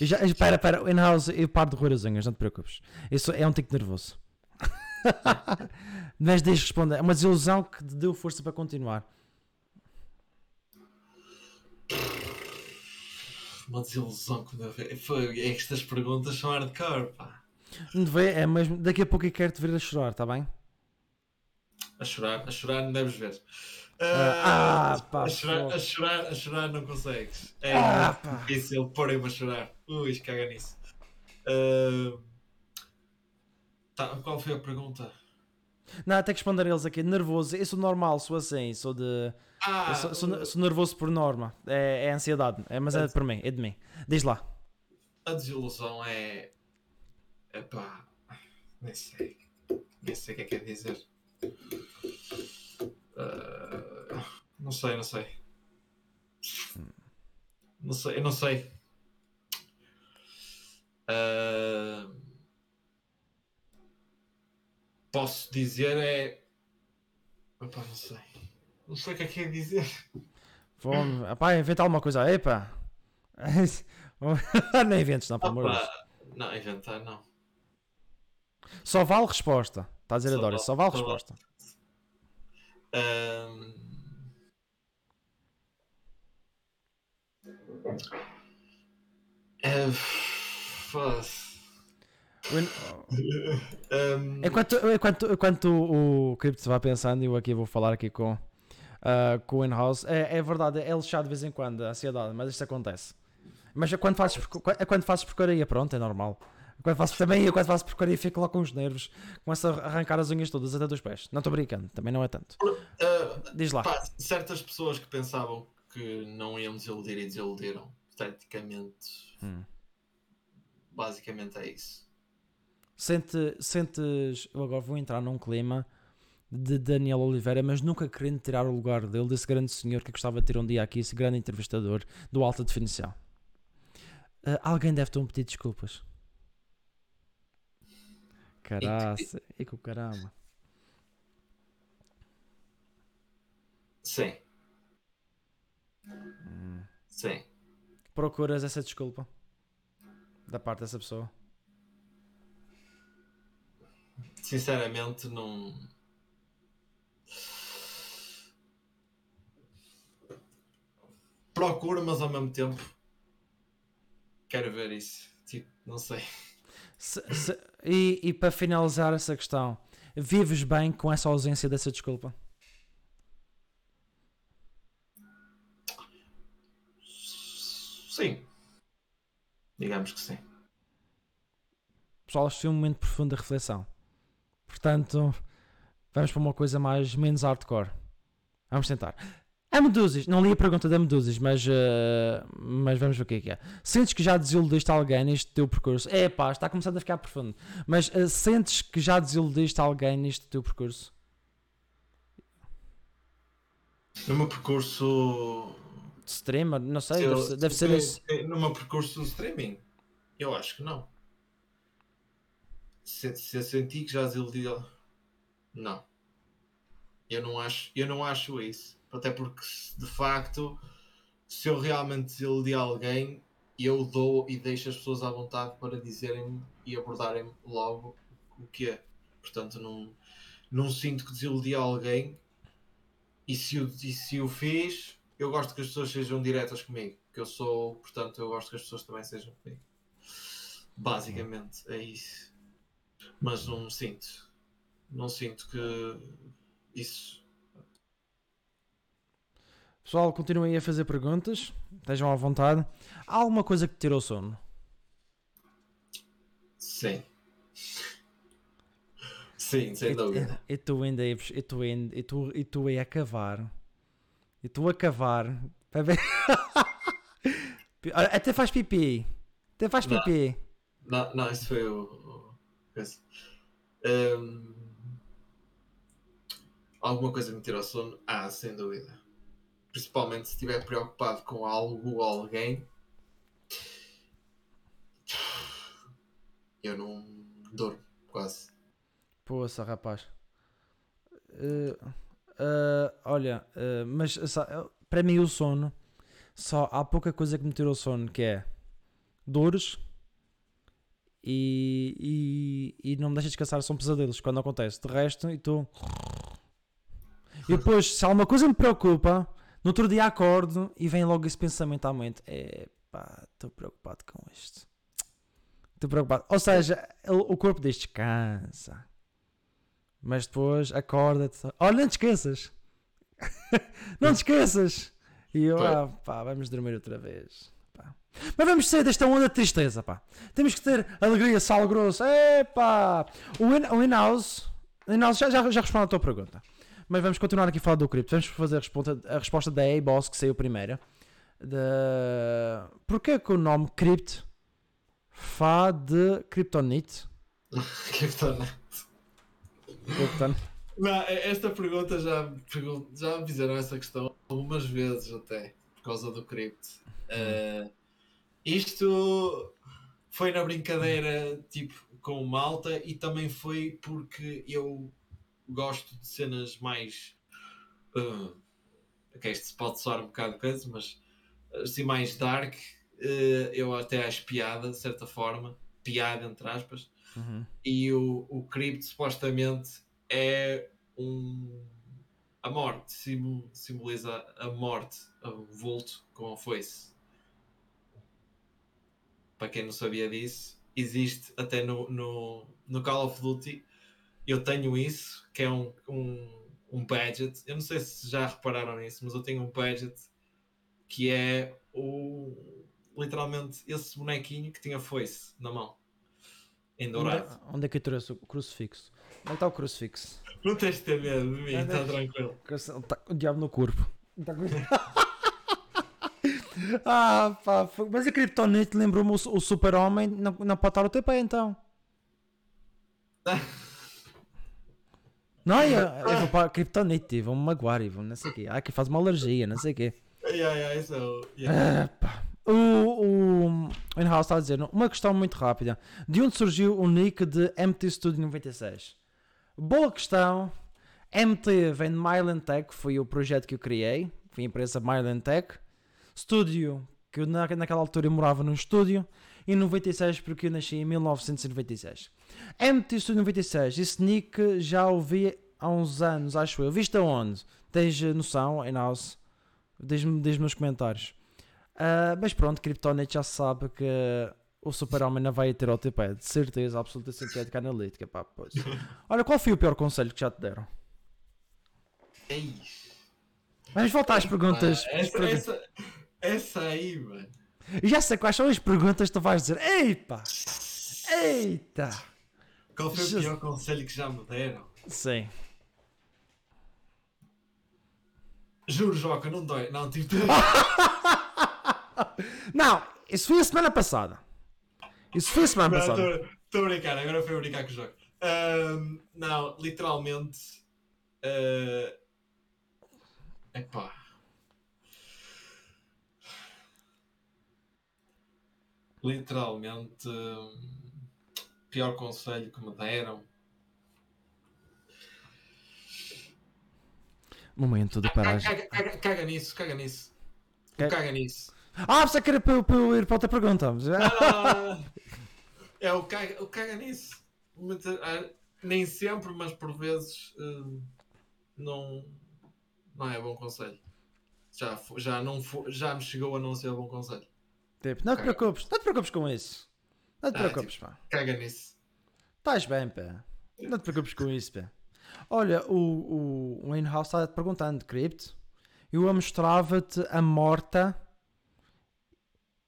Já, espera, espera, in-house, eu paro de roer as unhas, não te preocupes. Isso é um tico nervoso. Mas deixa responder. É uma desilusão que te deu força para continuar. Uma desilusão que me deu- foi. Estas perguntas são hardcore, pá. Não vê? É mesmo. Daqui a pouco eu quero te ver a chorar, está bem? A chorar, a chorar não deves ver. Ah, ah, pá, a, chorar, a, chorar, a chorar não consegues. É Ah, difícil porem-me a chorar. Ui, caga nisso. Ah, tá, qual foi a pergunta? Não, tem que responder eles aqui. Nervoso. Eu sou normal, sou assim. Sou de. Ah, sou, sou- sou nervoso por norma. É, é ansiedade. É, mas é por mim, é de mim. Diz lá. a desilusão é. Epá, nem sei. Nem sei o que é que é dizer. Ah, não sei, não sei. Não sei, eu não sei. Ah, posso dizer é. Epá, não sei. Não sei o que é que é dizer. Vamos. Pá, inventa alguma coisa. Epá. Nem eventos, não, pelo amor de Deus. Opa, não, inventar não. Só vale resposta. Está a dizer Só a Dória, vale- só vale só vale. resposta. Ahm. É, foda-se. Enquanto, enquanto, enquanto o Crypto vai pensando, eu aqui vou falar aqui com, ah, com o in-house. É, é verdade, é lixado de vez em quando a ansiedade, mas isto acontece. Mas é quando fazes, quando fazes porcaria, pronto, é normal. Quando faço, também eu quando faço porcaria fico lá com os nervos, começo a arrancar as unhas todas até dos pés. Não estou brincando, também não é tanto. ah, Diz lá. pá, certas pessoas que pensavam que não iam desiludir e desiludiram. Esteticamente, Hum. basicamente é isso. Sente, sentes. Eu agora vou entrar num clima de Daniel Oliveira, mas nunca querendo tirar o lugar dele, desse grande senhor que gostava de ter um dia aqui, esse grande entrevistador do Alta Definição. Ah, alguém deve ter um pedido de desculpas. Caraca, e com o caramba. Sim. Hum. Sim. Procuras essa desculpa da parte dessa pessoa. Sinceramente, não. Procuro, mas ao mesmo tempo quero ver isso. Tipo, não sei. Se- se- e, e para finalizar essa questão, vives bem com essa ausência dessa desculpa? Sim. Digamos que sim. Pessoal, este foi um momento profundo de reflexão. Portanto, vamos para uma coisa mais menos hardcore. Vamos tentar. A Medusas, não li a pergunta da Medusas, mas, eh, mas vamos ver o que é que é. Sentes que já desiludiste alguém neste teu percurso? É pá, está começando a ficar profundo. Mas eh, sentes que já desiludiste alguém neste teu percurso? No meu percurso. De streamer? Não sei, se eu- deve ser, deve se ser esse. No meu percurso de streaming, eu acho que não. Se, senti que já desiludi. Não. Eu não acho, eu não acho isso. Até porque, de facto, se eu realmente desiludi alguém, eu dou e deixo as pessoas à vontade para dizerem e abordarem logo o que é. Portanto, não, não sinto que desiludi alguém. E se, o, e se o fiz, eu gosto que as pessoas sejam diretas comigo. Que eu sou, portanto, eu gosto que as pessoas também sejam comigo. Basicamente, é isso. Mas não sinto. Não sinto que isso. Pessoal, continuem a fazer perguntas. Estejam à vontade. Há alguma coisa que te tirou o sono? Sim. Sim, sem dúvida. E, tu ainda e tu ainda e tu, e tu ia a cavar. E tu a cavar. Para ver. Até faz pipi. Até faz Não. pipi. Não, não, isso foi o. Hum, alguma coisa me tirou o sono? Ah, sem dúvida. Principalmente se estiver preocupado com algo ou alguém. Eu não durmo, quase. Poça, rapaz. Eh, eh, olha, eh, mas para mim o sono só há pouca coisa que me tirou o sono que é dores e, e, e não me deixa descansar, são pesadelos quando acontece. De resto, e tu. E depois, se alguma coisa me preocupa, no outro dia acordo e vem logo esse pensamento à mente: é pá, estou preocupado com isto. Estou preocupado. Ou seja, o corpo diz descansa. Mas depois acorda-te. Olha, não te esqueças. não te esqueças. E eu, ah, pá, vamos dormir outra vez. Mas vamos sair desta onda de tristeza, pá. Temos que ter alegria, sal grosso. Epá! O in- in-house. in-house já, já, já respondi à tua pergunta. Mas vamos continuar aqui a falar do cripto. Vamos fazer a resposta, a resposta da A-Boss que saiu primeiro. Da... Porquê que o nome cripto Fá de Kryptonite? Que está na- Krypton. Não, esta pergunta já, já me fizeram essa questão algumas vezes até, por causa do cripto. Eh, isto foi na brincadeira, tipo, com o malta e também foi porque eu gosto de cenas mais. Uh, ok, isto pode soar um bocado coisa, mas assim mais dark eh, eu até acho piada, de certa forma, piada entre aspas, Uhum. e o, o Crypt supostamente é um. A morte, simboliza a morte, o vulto com a foice. Para quem não sabia disso, existe até no, no, no Call of Duty. Eu tenho isso, que é um, um, um gadget. Eu não sei se já repararam nisso, mas eu tenho um gadget que é o literalmente esse bonequinho que tinha foice na mão. Em dourado. Onde, onde é que eu trouxe o crucifixo? Onde está o crucifixo? Não tens de ter medo de mim, está tranquilo. Está tá o diabo no corpo. Tá com- ah, pá, foi- mas a Kryptonite lembrou-me o, o super-homem, não, não pode estar o pé então. Não, eu, eu vou para a Kryptonite, vão-me magoar e vão não sei o quê. Ah, que faz uma alergia, não sei o quê. Yeah, yeah, isso é o- yeah. Ah, pá. O, o Inhouse está a dizer uma questão muito rápida. De onde surgiu o nick de MT Studio 96? Boa questão. MT vem de Myland Tech, foi o projeto que eu criei. Foi a empresa Myland Tech. Studio, que eu na, naquela altura eu morava num estúdio. E 96 porque eu nasci em 1996. MT Studio 96, esse nick já ouvi há uns anos, acho eu. Viste aonde? Tens noção, Inhouse? Diz-me diz nos comentários. Ah, mas pronto, Kryptonite já sabe que o super-homem não vai ter OTP, de certeza, absoluta sintética analítica. Pá, pois. Olha, qual foi o pior conselho que já te deram? Ei, Vamos voltar às perguntas. pá, essa, essa, essa aí, mano. Já sei quais são as perguntas que tu vais dizer. Eita! Qual foi o pior conselho que já me deram? Sim. Juro, Joca, não dói. Não, tipo. Não, isso foi a semana passada. Isso foi a semana passada. Estou a brincar, agora foi a brincar com o Joca. Ahm, não, literalmente. Uh, epá. Literalmente. pior conselho que me deram. Momento de Caga, paragem. caga, caga- caga nisso, caga nisso. Ca- Caga nisso. Ah, pensava que era para eu, para eu ir para outra pergunta. Ah, é o caga, o caga nisso. Ah, nem sempre, mas por vezes hum, não, não é bom conselho. Já, já, não já me chegou a não ser bom conselho. Tipo, não te Caga. preocupes, não te preocupes com isso. Não te Ah, preocupes, pá. Caga nisso. Estás bem, pá. Não te preocupes com isso, pá. Olha, o, o Wayne House está-te perguntando, Crypt. Eu mostrava-te a morta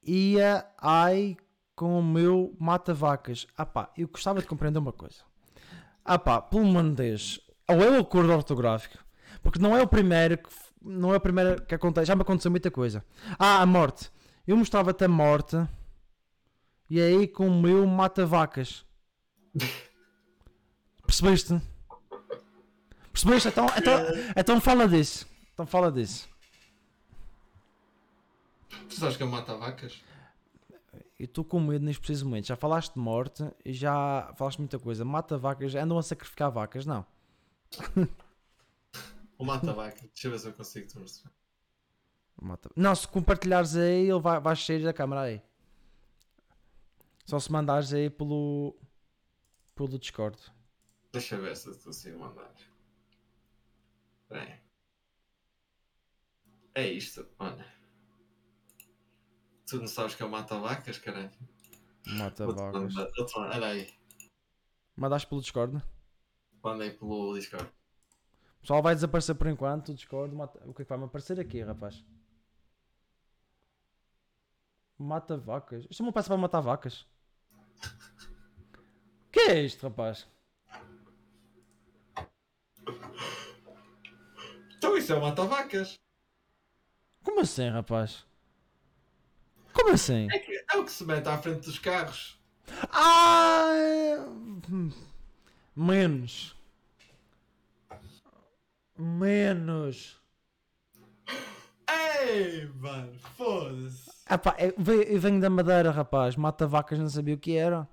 ia ai com o meu mata-vacas. Ah pá, eu gostava de compreender uma coisa. Ah pá, pelo Deus. Ou é o acordo ortográfico. Porque não é o primeiro que, não é o primeiro que acontece. Já me aconteceu muita coisa. Ah, a morte. Eu mostrava-te a morte e aí com o meu mata-vacas. Percebeste? Percebeste? Então, então, então fala disso. Então fala disso. Tu sabes que eu mato vacas? Eu estou com medo neste preciso momento. Já falaste de morte e já falaste muita coisa. Mata vacas, andam a sacrificar vacas, não. O mata vaca. Deixa eu ver se eu consigo mostrar. Mata- Não, se compartilhares aí, ele vai, vai sair da câmara aí. Só se mandares aí pelo, pelo Discord. Deixa eu ver se eu consigo mandar. Aí. É isto, olha. Tu não sabes que eu mato vacas, caralho? Mata vacas. Olha aí. Mandaste pelo Discord? Mandei pelo Discord. O pessoal vai desaparecer por enquanto. O Discord. mata- O que é que vai me aparecer aqui, rapaz? Mata vacas. Isto é uma peça para matar vacas. O que é isto, rapaz? Então isso é o mata vacas. Como assim, rapaz? Como assim? É, que- é o que se mete à frente dos carros. Ah! Menos. Menos. Ei, mano, foda-se. Ah pá, eu ve- eu venho da Madeira, rapaz. Mata vacas, não sabia o que era.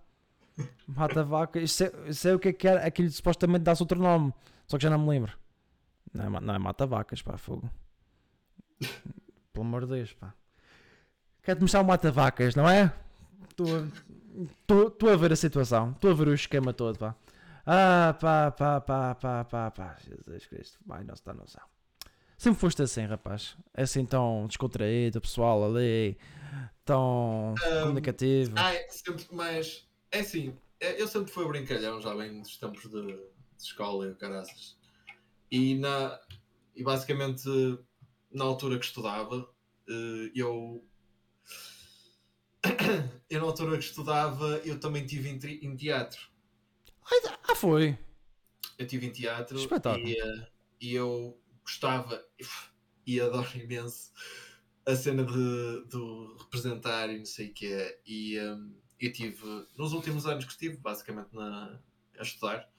Mata vacas. Isso é, sei o que é que era. Aquilo supostamente dá-se outro nome. Só que já não me lembro. Não é, não é mata vacas, pá, fogo. Pelo amor de Deus, pá. Quer-te mostrar um mata-vacas, não é? Estou a ver a situação. Estou a ver o esquema todo, pá. Ah, pá, pá, pá, pá, pá, pá. Jesus Cristo. Vai, não está noção. Sempre foste assim, rapaz. É assim tão descontraído, pessoal ali. Tão Um, comunicativo. Ai, sempre mais. É assim, é- eu sempre fui brincalhão, já bem dos tempos de, de escola e o caraças. E, na, e basicamente, na altura que estudava, eh, eu. Eu, na altura que estudava, eu também tive em, em teatro. Ah, foi. Eu tive em teatro Espetáculo. e, eh, e eu gostava e adoro imenso a cena de, de representar e não sei o que é. E hum, eu tive, nos últimos anos que estive, basicamente na, a estudar,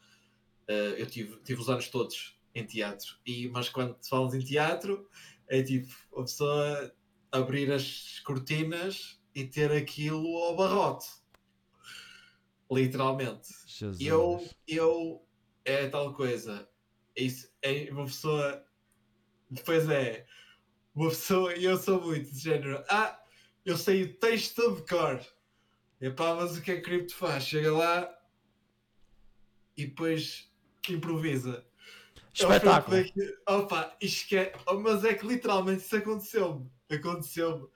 eh, eu tive, tive os anos todos em teatro. E, mas quando falas em teatro, é tipo a pessoa abrir as cortinas e ter aquilo ao barrote. Literalmente. Jesus. Eu, eu, é tal coisa. Isso, é uma pessoa. Depois é. Uma pessoa. E eu sou muito de género. Ah, eu sei o texto de cor. Epá, mas o que é que Cripto faz? Chega lá e depois improvisa. Espetáculo. Eu fico daqui- Opa, que é. oh, mas é que literalmente isso aconteceu-me. Aconteceu-me.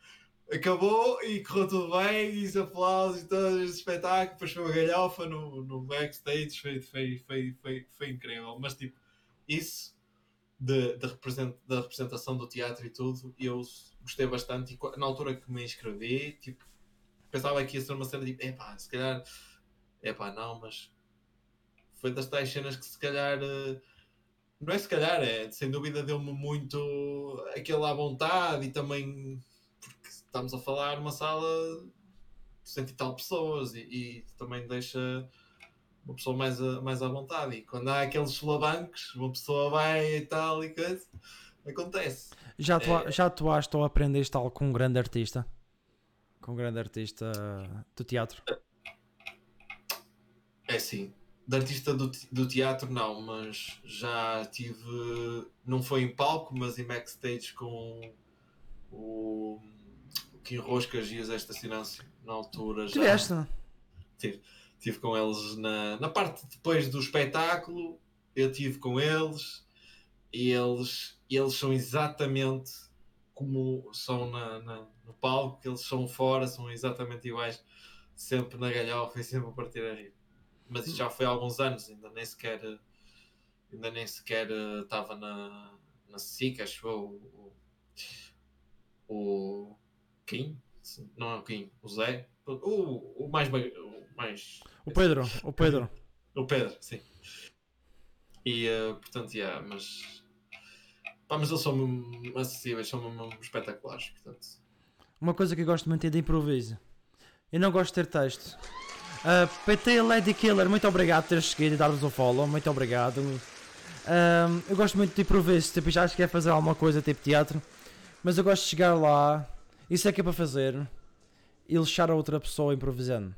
Acabou e correu tudo bem, e os aplausos e todo esse espetáculo, depois foi uma galhofa no, no backstage, foi, foi, foi, foi, foi incrível. Mas tipo, isso de, de represent, da representação do teatro e tudo, eu gostei bastante. E na altura que me inscrevi, tipo, pensava que ia ser uma cena tipo, epá, se calhar, epá, não, mas foi das tais cenas que se calhar. eh, não é se calhar, é sem dúvida deu-me muito aquele à vontade e também porque estamos a falar numa sala de cento e tal pessoas e, e também deixa uma pessoa mais, a- mais à vontade. E quando há aqueles solavancos, uma pessoa vai e tal e coisa, acontece. Já, tu, É. já atuaste ou aprendeste algo com um grande artista? Com um grande artista do teatro? É assim, de artista do, do teatro não, mas já tive, não foi em palco, mas em backstage com o, o Kim Roscas e o Zé na altura já. Tiveste? Tive com eles na, na parte depois do espetáculo, eu tive com eles e eles, eles são exatamente como são na, na- no palco, eles são fora, são exatamente iguais, sempre na galhofa e sempre a partir a rir. Mas já foi há alguns anos, ainda nem sequer ainda nem sequer eh, estava na, na SIC, acho eu, o, o Kim, não é o Kim, o Zé, o, o mais o mais O Pedro, o Pedro. o Pedro, sim. E eh, portanto, yeah, mas. Pá, mas eles são mesmo acessíveis, são mesmo espetaculares. Portanto. Uma coisa que eu gosto muito é de improviso. Eu não gosto de ter texto. Uh, PT Lady Killer, muito obrigado por teres seguido e dar-vos o follow, muito obrigado. Um, eu gosto muito de improviso, tipo, já acho que é fazer alguma coisa tipo teatro, mas eu gosto de chegar lá, isso é que é para fazer, e lixar a outra pessoa improvisando.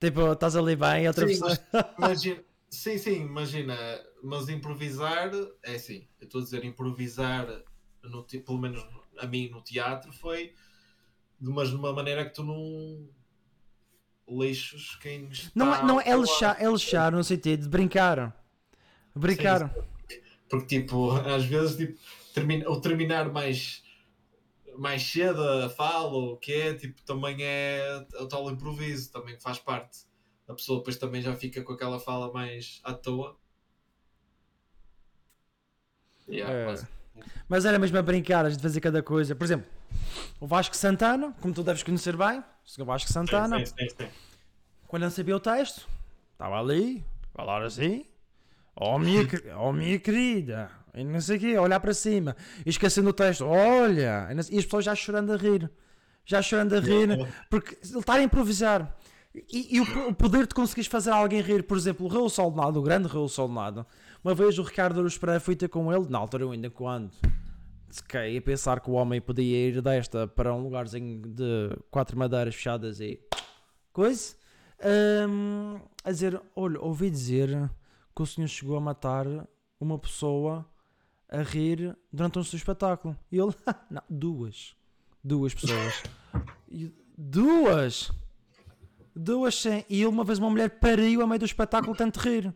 Tipo, estás ali bem e outra Sim, pessoa. Imagina, sim, sim, imagina. Mas improvisar, é assim. Eu estou a dizer improvisar, no, pelo menos a mim no teatro, foi de uma, de uma maneira que tu não lixos quem está Não, é- não é lixar, é lixar no sentido de brincar. Brincar. Porque, tipo, às vezes, tipo, termina, ou terminar mais, mais cedo a fala, ou o que é, tipo, também é o tal improviso, também faz parte. A pessoa depois também já fica com aquela fala mais à toa. Yeah, É. mas- Mas era mesmo a brincar, a gente fazia cada coisa. Por exemplo, o Vasco Santana, como tu deves conhecer bem, o Sr. Vasco Santana, Sim, sim, sim. quando não sabia o texto, estava ali, falar assim, oh minha, oh minha querida, e não sei o quê, olhar para cima, e esquecendo o texto, olha, e as pessoas já chorando a rir, já chorando a rir, porque ele está a improvisar. E, e o, o poder de conseguires fazer alguém rir, por exemplo, o Raul Soldado, o grande Raul Soldado, uma vez o Ricardo Aruz Pereira fui ter com ele, na altura eu ainda quando fiquei a pensar que o homem podia ir desta para um lugarzinho de quatro madeiras fechadas e coisa, hum, a dizer, olha, ouvi dizer que o senhor chegou a matar uma pessoa a rir durante o seu espetáculo. E ele, não, duas. Duas pessoas. E- Duas! Duas sim. E uma vez uma mulher pariu a meio do espetáculo tanto rir.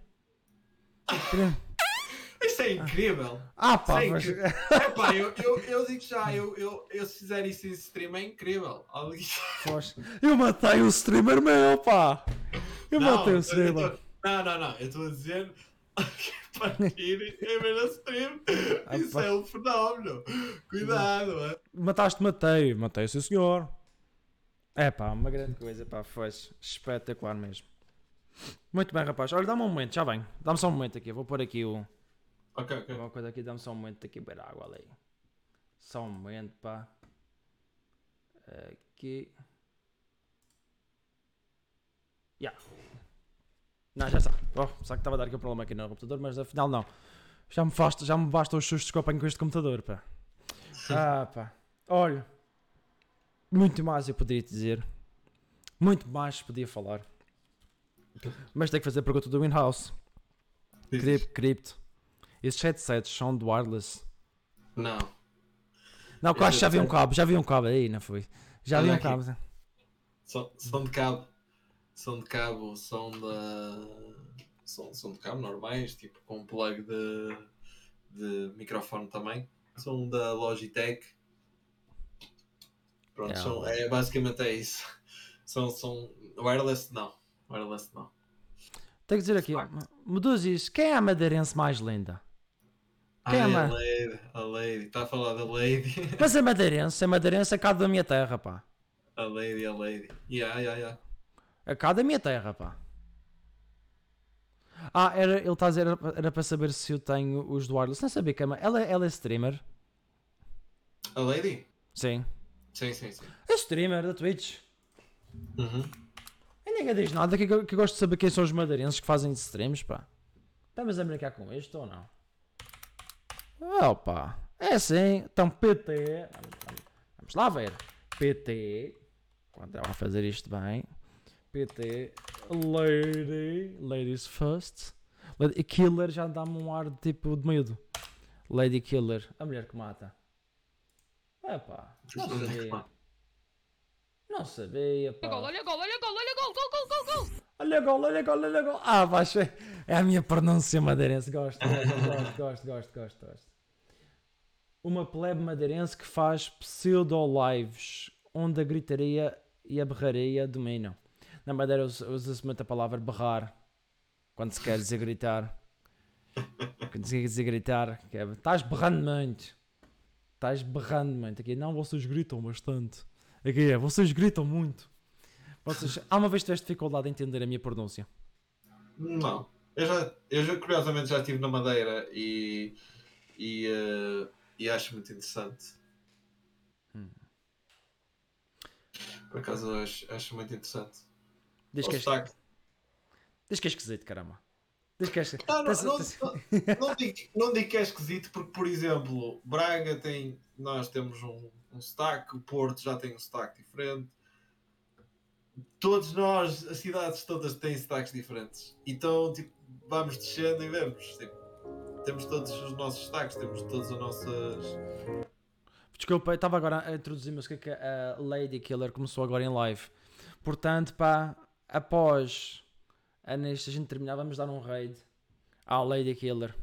Isso é incrível. Ah pá, Sim, mas... que- Epá, eu, eu, eu digo já, eu, eu, eu se fizer isso em stream é incrível. Eu matei o streamer meu, pá! Eu Não, matei o streamer. tô- não, não, não, eu estou a dizer e ver a stream. Ah, Isso pá. é um fenómeno. Cuidado, é. Mataste, matei. Matei, sim senhor. É pá, uma grande coisa, pá, foi espetacular mesmo. Muito bem, rapaz. Olha, dá-me um momento, já vem. Dá-me só um momento aqui. Vou pôr aqui o. Ok, ok. Uma coisa aqui, dá-me só um momento aqui beber água ali. Só um momento, pá. Aqui. Ya. Não, já está. Oh, só que estava a dar aqui um problema aqui no computador, mas afinal não. Já me, basta, já me basta os sustos que eu apanho com este computador, pá. Ah, pá. Olha. Muito mais eu poderia dizer. Muito mais podia falar. Mas tem que fazer a pergunta do in-house. Crypt. Esses headsets são de wireless. Não. Não, que já vi um cabo, já vi um cabo aí, não foi? Já vi Olha um cabo. São, são de cabo. São de cabo, são da. São, são de cabo normais, tipo com plug de, de microfone também. São da Logitech. Pronto, É, são, é, basicamente é isso. São, são wireless não. Wireless não. Tenho que dizer aqui. Meduzis, quem é a madeirense mais linda? Quem é, é a? Lady, a Lady, está a falar da Lady. Mas é madeirense, é madeirense é cá da minha terra, pá. A Lady, a Lady. Yeah, yeah, yeah. É cá da minha terra, pá. Ah, era, ele está a dizer, era, era para saber se eu tenho os do wireless. Não sabia que é, ma- ela, ela é streamer? A Lady? Sim. Sim, sim, sim. É streamer da Twitch. Uhum. E ninguém diz nada que, eu- que eu gosto de saber quem são os madeirenses que fazem streams, pá. Estamos a brincar com isto ou não? Opa, é assim. Então, PT. Vamos, vamos lá ver. PT. Quando ela vai fazer isto bem. PT. Lady. Ladies first. Lady Killer já dá-me um ar de tipo de medo. Lady Killer. A mulher que mata. Epá, não sabia. Não sabia, pá. Olha gol, olha gol, olha gol, olha gol, gol, gol, gol, gol. Olha gol, olha gol, olha gol. Ah, baixa. É a minha pronúncia madeirense. Gosto, gosto, gosto, gosto, gosto, gosto, gosto. Uma plebe madeirense que faz pseudo-lives onde a gritaria e a berraria dominam. Na Madeira usa- usa-se muito a palavra berrar quando se quer dizer gritar. Quando se quer dizer gritar, que é, estás berrando muito. Estás berrando muito. Aqui, não, vocês gritam bastante. Aqui é, vocês gritam muito. Vocês, há uma vez tiveste dificuldade em entender a minha pronúncia? Não. Eu já, eu já curiosamente já estive na Madeira e, e, eh, e acho muito interessante. Hum. Por acaso acho, acho muito interessante. Diz O que, é, sotaque. diz que é esquisito, caramba. Diz que é esquisito. Não, não, não, não, digo, não digo que é esquisito, porque, por exemplo, Braga tem. Nós temos um, um sotaque, o Porto já tem um sotaque diferente. Todos nós, as cidades todas têm sotaques diferentes. Então, tipo, vamos descendo e vemos. Tipo, temos todos os nossos sotaques, temos todas as nossas. Desculpa, eu estava agora a introduzir música que a Lady Killer começou agora em live. Portanto, pá, após a neste a gente terminar, vamos dar um raid à Lady Killer.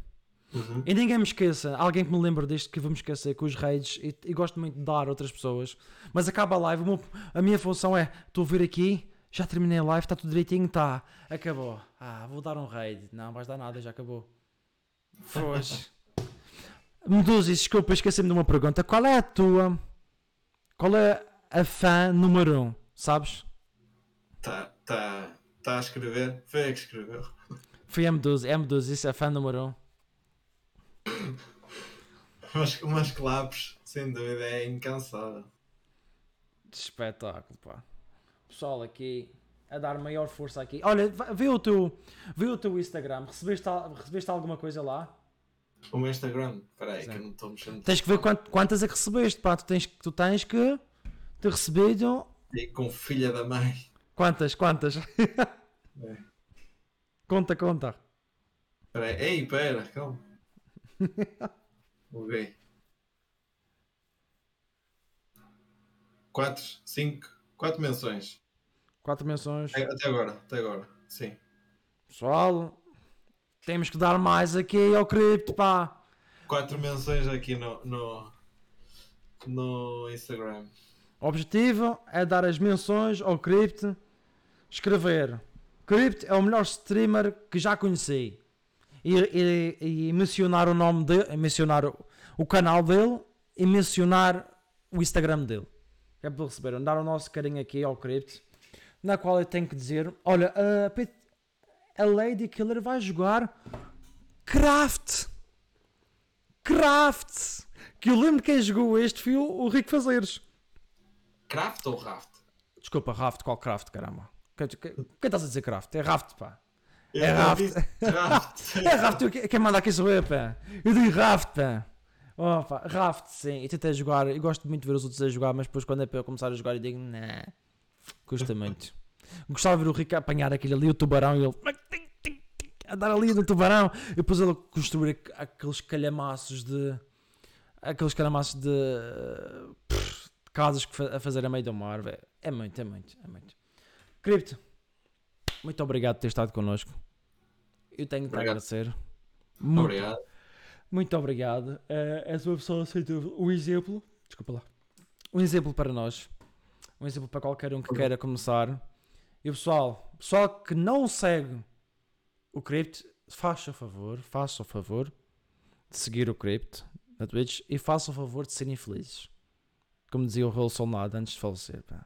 Uhum. E ninguém me esqueça, alguém que me lembre disto que vamos esquecer com os raids e, e gosto muito de dar a outras pessoas. Mas acaba a live, meu- a minha função é: estou a vir aqui, já terminei a live, está tudo direitinho, tá, acabou. Ah, vou dar um raid. Não, vais dar nada, já acabou. Foge. Medusa, desculpa, esqueci-me de uma pergunta. Qual é a tua. Qual é a fã número 1? Um, sabes? Tá, tá, tá a escrever? Foi a que escreveu. Foi a Medusa, é a Medusa, isso é fã número 1. Um. Umas, umas clapes, sem dúvida, é incansável. Espetáculo, pá. Pessoal aqui a dar maior força aqui. Olha, vê o teu, vê o teu Instagram. Recebeste, recebeste alguma coisa lá? O meu Instagram, peraí, Sim. que eu não estou mexendo. Tens que ver quant- quantas é que recebeste, pá. Tu tens, que- tu tens que ter recebido. E com filha da mãe. Quantas? Quantas? É. Conta, conta. Ei, pera, calma. ok. 4, 5, 4 menções. Quatro menções. É, Até agora, até agora. Sim. Pessoal, temos que dar mais aqui ao cripto, pá. 4 menções aqui no, no, no Instagram. O objetivo é dar as menções ao cripto, escrever Crypt é o melhor streamer que já conheci e, e- e mencionar o nome dele, mencionar o, o canal dele e mencionar o Instagram dele. É para receber, dar o nosso carinho aqui ao Crypt, na qual eu tenho que dizer: olha, a, a Lady Killer vai jogar Craft. Craft! Que eu lembro quem jogou este foi o, o Rico Fazeres. Craft ou Raft? Desculpa, Raft, qual Craft, caramba? Quem, quem, quem estás a dizer Craft? É Raft, pá. É não Raft. É Raft, eu- quem manda aqui sou eu, pá. Eu digo Raft, pá. Oh, pá. Raft, sim. Eu tentei jogar, eu gosto muito de ver os outros a jogar, mas depois quando é para eu começar a jogar eu digo, nah, custa muito. Gostava de ver o Rico apanhar aquele ali, o tubarão, e ele andar ali no tubarão, e depois ele construir aqu- aqueles calhamaços de. aqueles calhamaços de. pff, de casas que a fazer a meio do mar, velho. É muito, é muito, é muito. Cripto, muito obrigado por ter estado connosco. Eu tenho que te agradecer. Muito, Obrigado. muito obrigado. Eh, és uma pessoa sem dúvida. Um exemplo. Desculpa lá. Um exemplo para nós. Um exemplo para qualquer um que queira começar. E o pessoal, pessoal que não segue o Crypt, faça o favor, faça o favor de seguir o Crypt na Twitch e faça o favor de serem felizes. Como dizia o Raul Solnado antes de falecer. pá.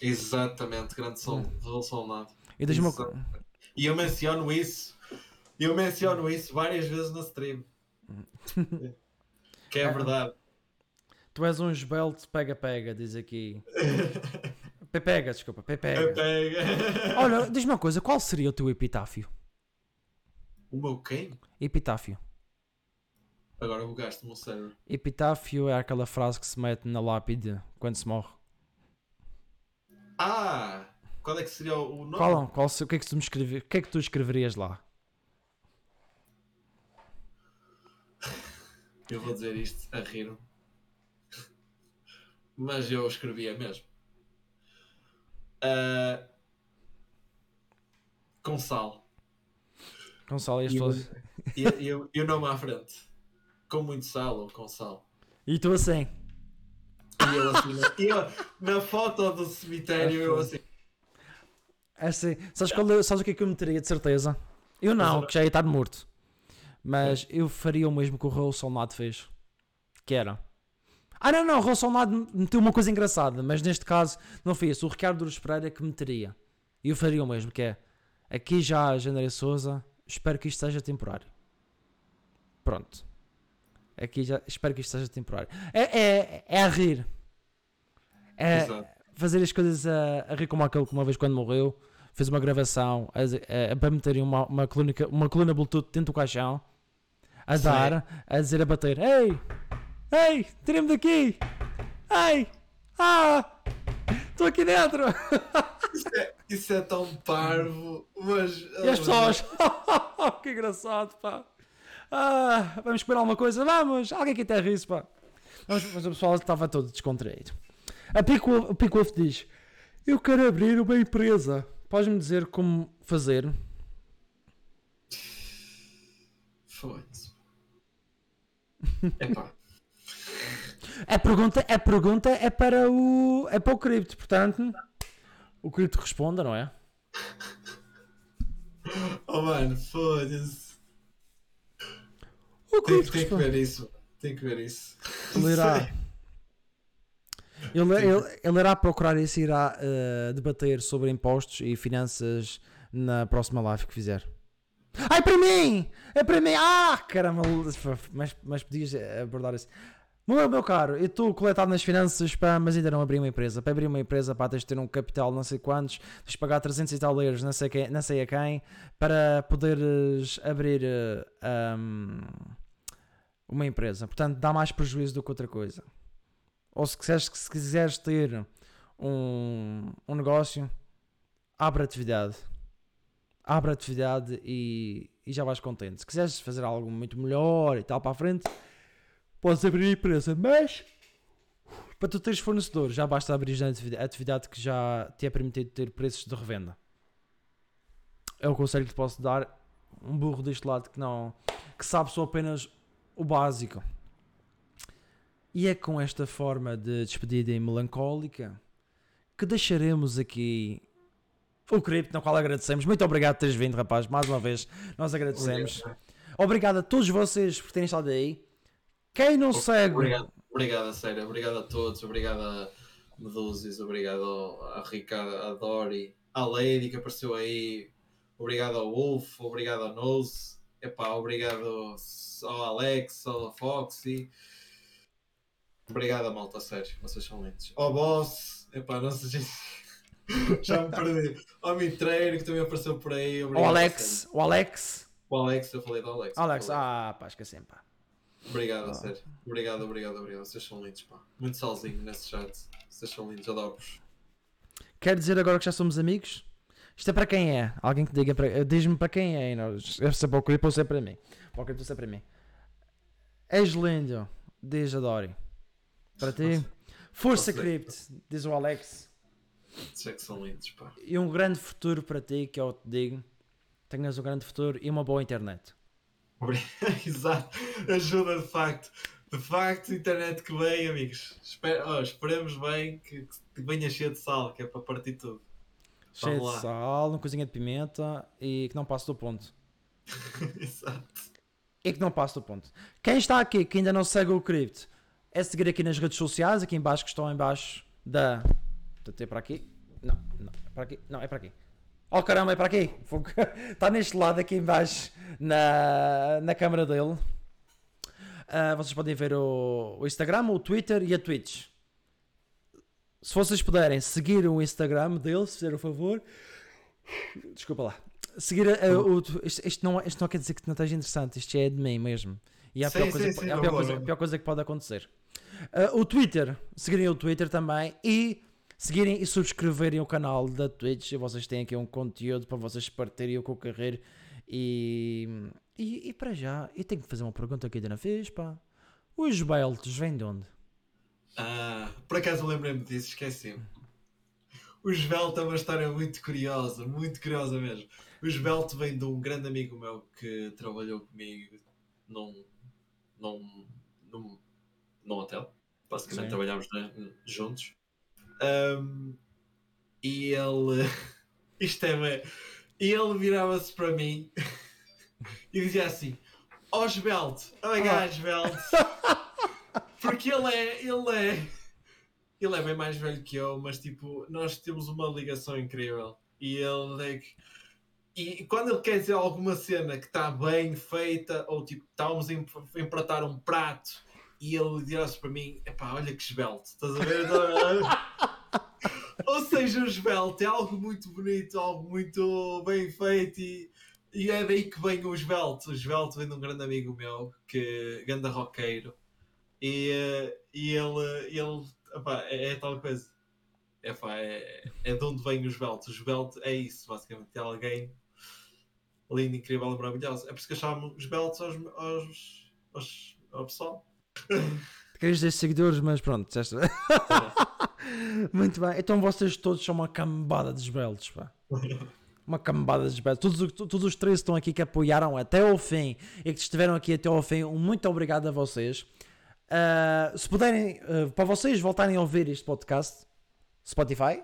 Exatamente, grande som. Hum. Raul Solnado. E uma E eu menciono isso. Eu menciono isso várias vezes na stream. que é verdade. Tu és um esbelto pega-pega, diz aqui. Pepega, desculpa, pepega. Pega. Olha, diz-me uma coisa, qual seria o teu epitáfio? O meu quem? Epitáfio. Agora bugaste-me o cérebro. Epitáfio é aquela frase que se mete na lápide quando se morre. Ah! Qual é que seria o nome? Qual, qual, se- o, que é que tu me escrevi- o que é que tu escreverias lá? Eu vou dizer isto a rir. Mas eu escrevia mesmo. Ah, com sal. E as E eu- pessoas. E, e, eu- e o nome à frente. Com muito sal ou com sal. E tu assim. E eu assim, na, e eu, na foto do cemitério, eu assim. assim sabes, qual, é- sabes o que é que eu meteria de certeza? Eu não, que já ia estar morto. Mas eu faria o mesmo que o Raul Solnado fez. Que era. Ah não, não, o Raul Solnado meteu uma coisa engraçada, mas neste caso não foi isso. O Ricardo Douros Pereira que meteria. E eu faria o mesmo, que é. Aqui já a Souza, espero que isto seja temporário. Pronto. Aqui já, espero que isto seja temporário. É, é, é a rir. É, fazer as coisas a, a rir como aquele que uma vez quando morreu fez uma gravação a, a, para meterem uma, uma, coluna, uma coluna Bluetooth dentro do caixão a Sim. dar, a dizer a bater Ei! Ei! Tirem-me daqui! Ei! Ah! Estou aqui dentro! Isso é, isso é tão parvo, mas. E as pessoas que engraçado pá ah, Vamos comer alguma coisa? Vamos! Alguém que até ri pá mas, mas o pessoal estava todo descontraído a Pico, o Pico Wolf diz Eu quero abrir uma empresa Podes-me dizer como fazer? Foda-se. Epá. A pergunta, a pergunta é para o é para o cripto, portanto o cripto responda, não é? Oh mano, foda-se. O Tem, cripto tem que responde. ver isso. Tem que ver isso. Sei. Ele, ele, ele irá procurar isso e irá eh, debater sobre impostos e finanças na próxima live que fizer. Ai, para mim! É para mim! Ah, caramba! Mas, mas podias abordar isso. Meu, meu caro, eu estou coletado nas finanças, pá, mas ainda não abri uma empresa. Para abrir uma empresa, pá, tens de ter um capital não sei quantos, tens de pagar 300 e tal euros, não sei, quem, não sei a quem, para poderes abrir eh, ahm, uma empresa. Portanto, dá mais prejuízo do que outra coisa. Ou se quiseres, se quiseres ter um, um negócio, abre atividade. Abre atividade e, e já vais contente. Se quiseres fazer algo muito melhor e tal para a frente, podes abrir empresa. Mas Para tu teres fornecedor, já basta abrir a atividade que já te é permitido ter preços de revenda. É o conselho que te posso dar. Um burro deste lado que não. que sabe só apenas o básico. E é com esta forma de despedida e melancólica que deixaremos aqui o cripto, na qual agradecemos. Muito obrigado por teres vindo, rapaz. Mais uma vez, nós agradecemos. Obrigado a todos vocês por terem estado aí. Quem não segue. Obrigado, obrigado a sério, obrigado a todos, obrigado a Medusis, obrigado a Ricardo, a Dori, à Lady que apareceu aí, obrigado ao Wolf, obrigado ao Nose, epá, obrigado ao Alex, ao Foxy, obrigado malta, a sério, vocês são lindos. Ao Boss, epá, não sei se- já me perdi, ao Mitreiro que também apareceu por aí, O obrigado a Alex. O Alex. O Alex, eu falei do Alex. Alex. falei. Ah, pá, esqueci pá. Obrigado, a sério. Obrigado, obrigado, obrigado. Vocês são lindos, pá. Muito salzinho nesse chat. Vocês são lindos, adoro-vos. Quer dizer agora que já somos amigos? Isto é para quem é? Alguém que diga para. Diz-me para quem é. e é para o clipe ou se é para mim. Para o clipe ou se é para mim. És lindo, diz a Dori. Para ti. Força? Crypt, diz o Alex. É que são lindos, pá. E um grande futuro para ti, que eu te digo. Tenhas um grande futuro e uma boa internet. Exato. Ajuda de facto. De facto, internet que vem, amigos. Oh, esperemos bem que, que venha cheio de sal, que é para partir tudo. Cheio Vamos de lá. sal, uma coisinha de pimenta e que não passe do ponto. Exato. e que não passe do ponto. Quem está aqui que ainda não segue o Crypt é seguir aqui nas redes sociais, aqui em baixo que estão em baixo da. Portanto, é para aqui? Não, não, é para aqui. Não, é para aqui. Oh caramba, é para aqui. Está neste lado aqui em baixo na, na câmara dele. Ah, vocês podem ver o, o Instagram, o Twitter e a Twitch. Se vocês puderem seguir o Instagram dele, se fizer o favor. Desculpa lá. Seguir a- a- o, isto, isto não, isto não quer dizer que não esteja interessante, isto é de mim mesmo. E é a Sim, pior, coisa, sim, que- sim, é a não pior, vou, coisa, não. a pior coisa que pode acontecer. Ah, o Twitter, seguirem o Twitter também e seguirem e subscreverem o canal da Twitch. Vocês têm aqui um conteúdo para vocês partirem o que eu querer. E, e, e para já, e tenho que fazer uma pergunta ainda não fiz, pá. Os beltos vêm de onde? Ah, por acaso lembrei-me disso, esqueci-me. O Svelte é uma história muito curiosa, muito curiosa mesmo. O Svelte vem de um grande amigo meu que trabalhou comigo num, num, num, num hotel. Basicamente Sim. trabalhámos né, juntos. Ahm, e ele. Isto é bem. E ele virava-se para mim e dizia assim: Ó Svelte, olha Ah. Svelte. Porque ele é, ele é, ele é bem mais velho que eu, mas tipo, nós temos uma ligação incrível. E ele é que. E quando ele quer dizer alguma cena que está bem feita, ou tipo, estávamos a empratar um prato e ele dirá-se para mim: epá, olha que esbelto, estás a ver? ou seja, o esbelto é algo muito bonito, algo muito bem feito e. E é daí que vem o esbelto. O esbelto vem de um grande amigo meu, que ganda roqueiro, e, e ele, ele epá, é, é tal coisa. Epá, é, é de onde vem os belts. Os belts é isso, basicamente. É alguém lindo, incrível maravilhoso. É por isso que eu chamo os belts aos, aos, aos, ao pessoal. Queres dizer seguidores, mas pronto. Muito bem, então vocês todos são uma cambada de esbeltos, pá. Uma cambada de esbeltos. Todos, os- todos os três estão aqui que apoiaram até ao fim e que estiveram aqui até ao fim. Muito obrigado a vocês. Ah, se puderem, ah, para vocês voltarem a ouvir este podcast, Spotify,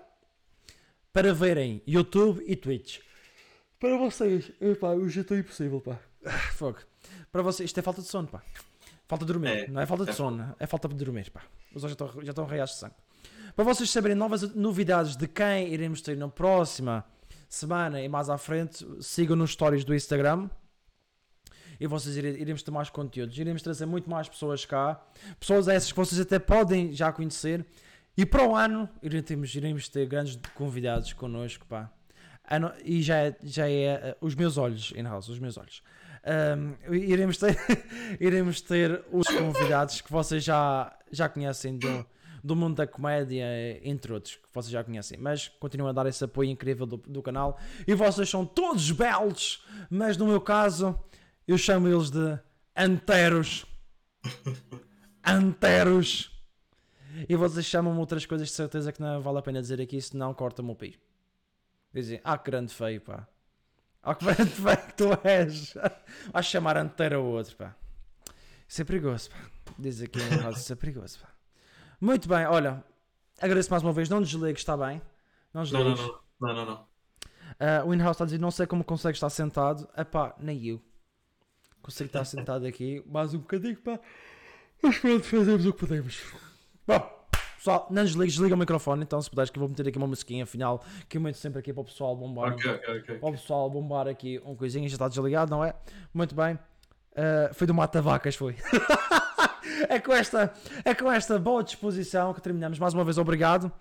para verem YouTube e Twitch. Para vocês, epá, hoje estou impossível, pá. Ah, Fogo. Para vocês, isto é falta de sono, pá. Falta de dormir, É, não é falta de é sono, é falta de dormir, pá. Os olhos já estão, já estão reais de sangue. Para vocês saberem novas novidades de quem iremos ter na próxima semana e mais à frente, sigam nos stories do Instagram e vocês ire- iremos ter mais conteúdos. Iremos trazer muito mais pessoas cá, pessoas essas que vocês até podem já conhecer. E para o ano iremos, iremos ter grandes convidados connosco, pá. E já é, já é eh, os meus olhos, in house, os meus olhos. Ahm, iremos, ter, iremos ter os convidados que vocês já, já conhecem do, do mundo da comédia, entre outros, que vocês já conhecem. Mas continuam a dar esse apoio incrível do, do canal. E vocês são todos belos, mas no meu caso, eu chamo eles de anteros. Anteros. E vocês chamam-me outras coisas de certeza que não vale a pena dizer aqui, senão corta-me o pi. Dizem, ah, que grande feio, pá. Ah, que grande feio que tu és. Vais chamar anteiro ao outro, pá. Isso é perigoso, pá. Diz aqui em house, isso é perigoso, pá. Muito bem, olha. Agradeço mais uma vez. Não desligues, está bem? Não Não, não, desligues. não. Não, não, não. Ah, o Inhouse está a dizer, não sei como consegue estar sentado. Epá, nem eu. Consigo estar sentado aqui mais um bocadinho, pá. Mas pronto, fazemos o que podemos. Bom, pessoal, não desligues, desliga o microfone, então se puderes que eu vou meter aqui uma musiquinha, afinal, que eu meto sempre aqui para o pessoal bombar. Ok, ok, ok. Para o pessoal bombar aqui um coisinho, já está desligado, não é? Muito bem. Ah, foi do Mata Vacas, foi. é, com esta, é com esta boa disposição que terminamos. Mais uma vez, obrigado.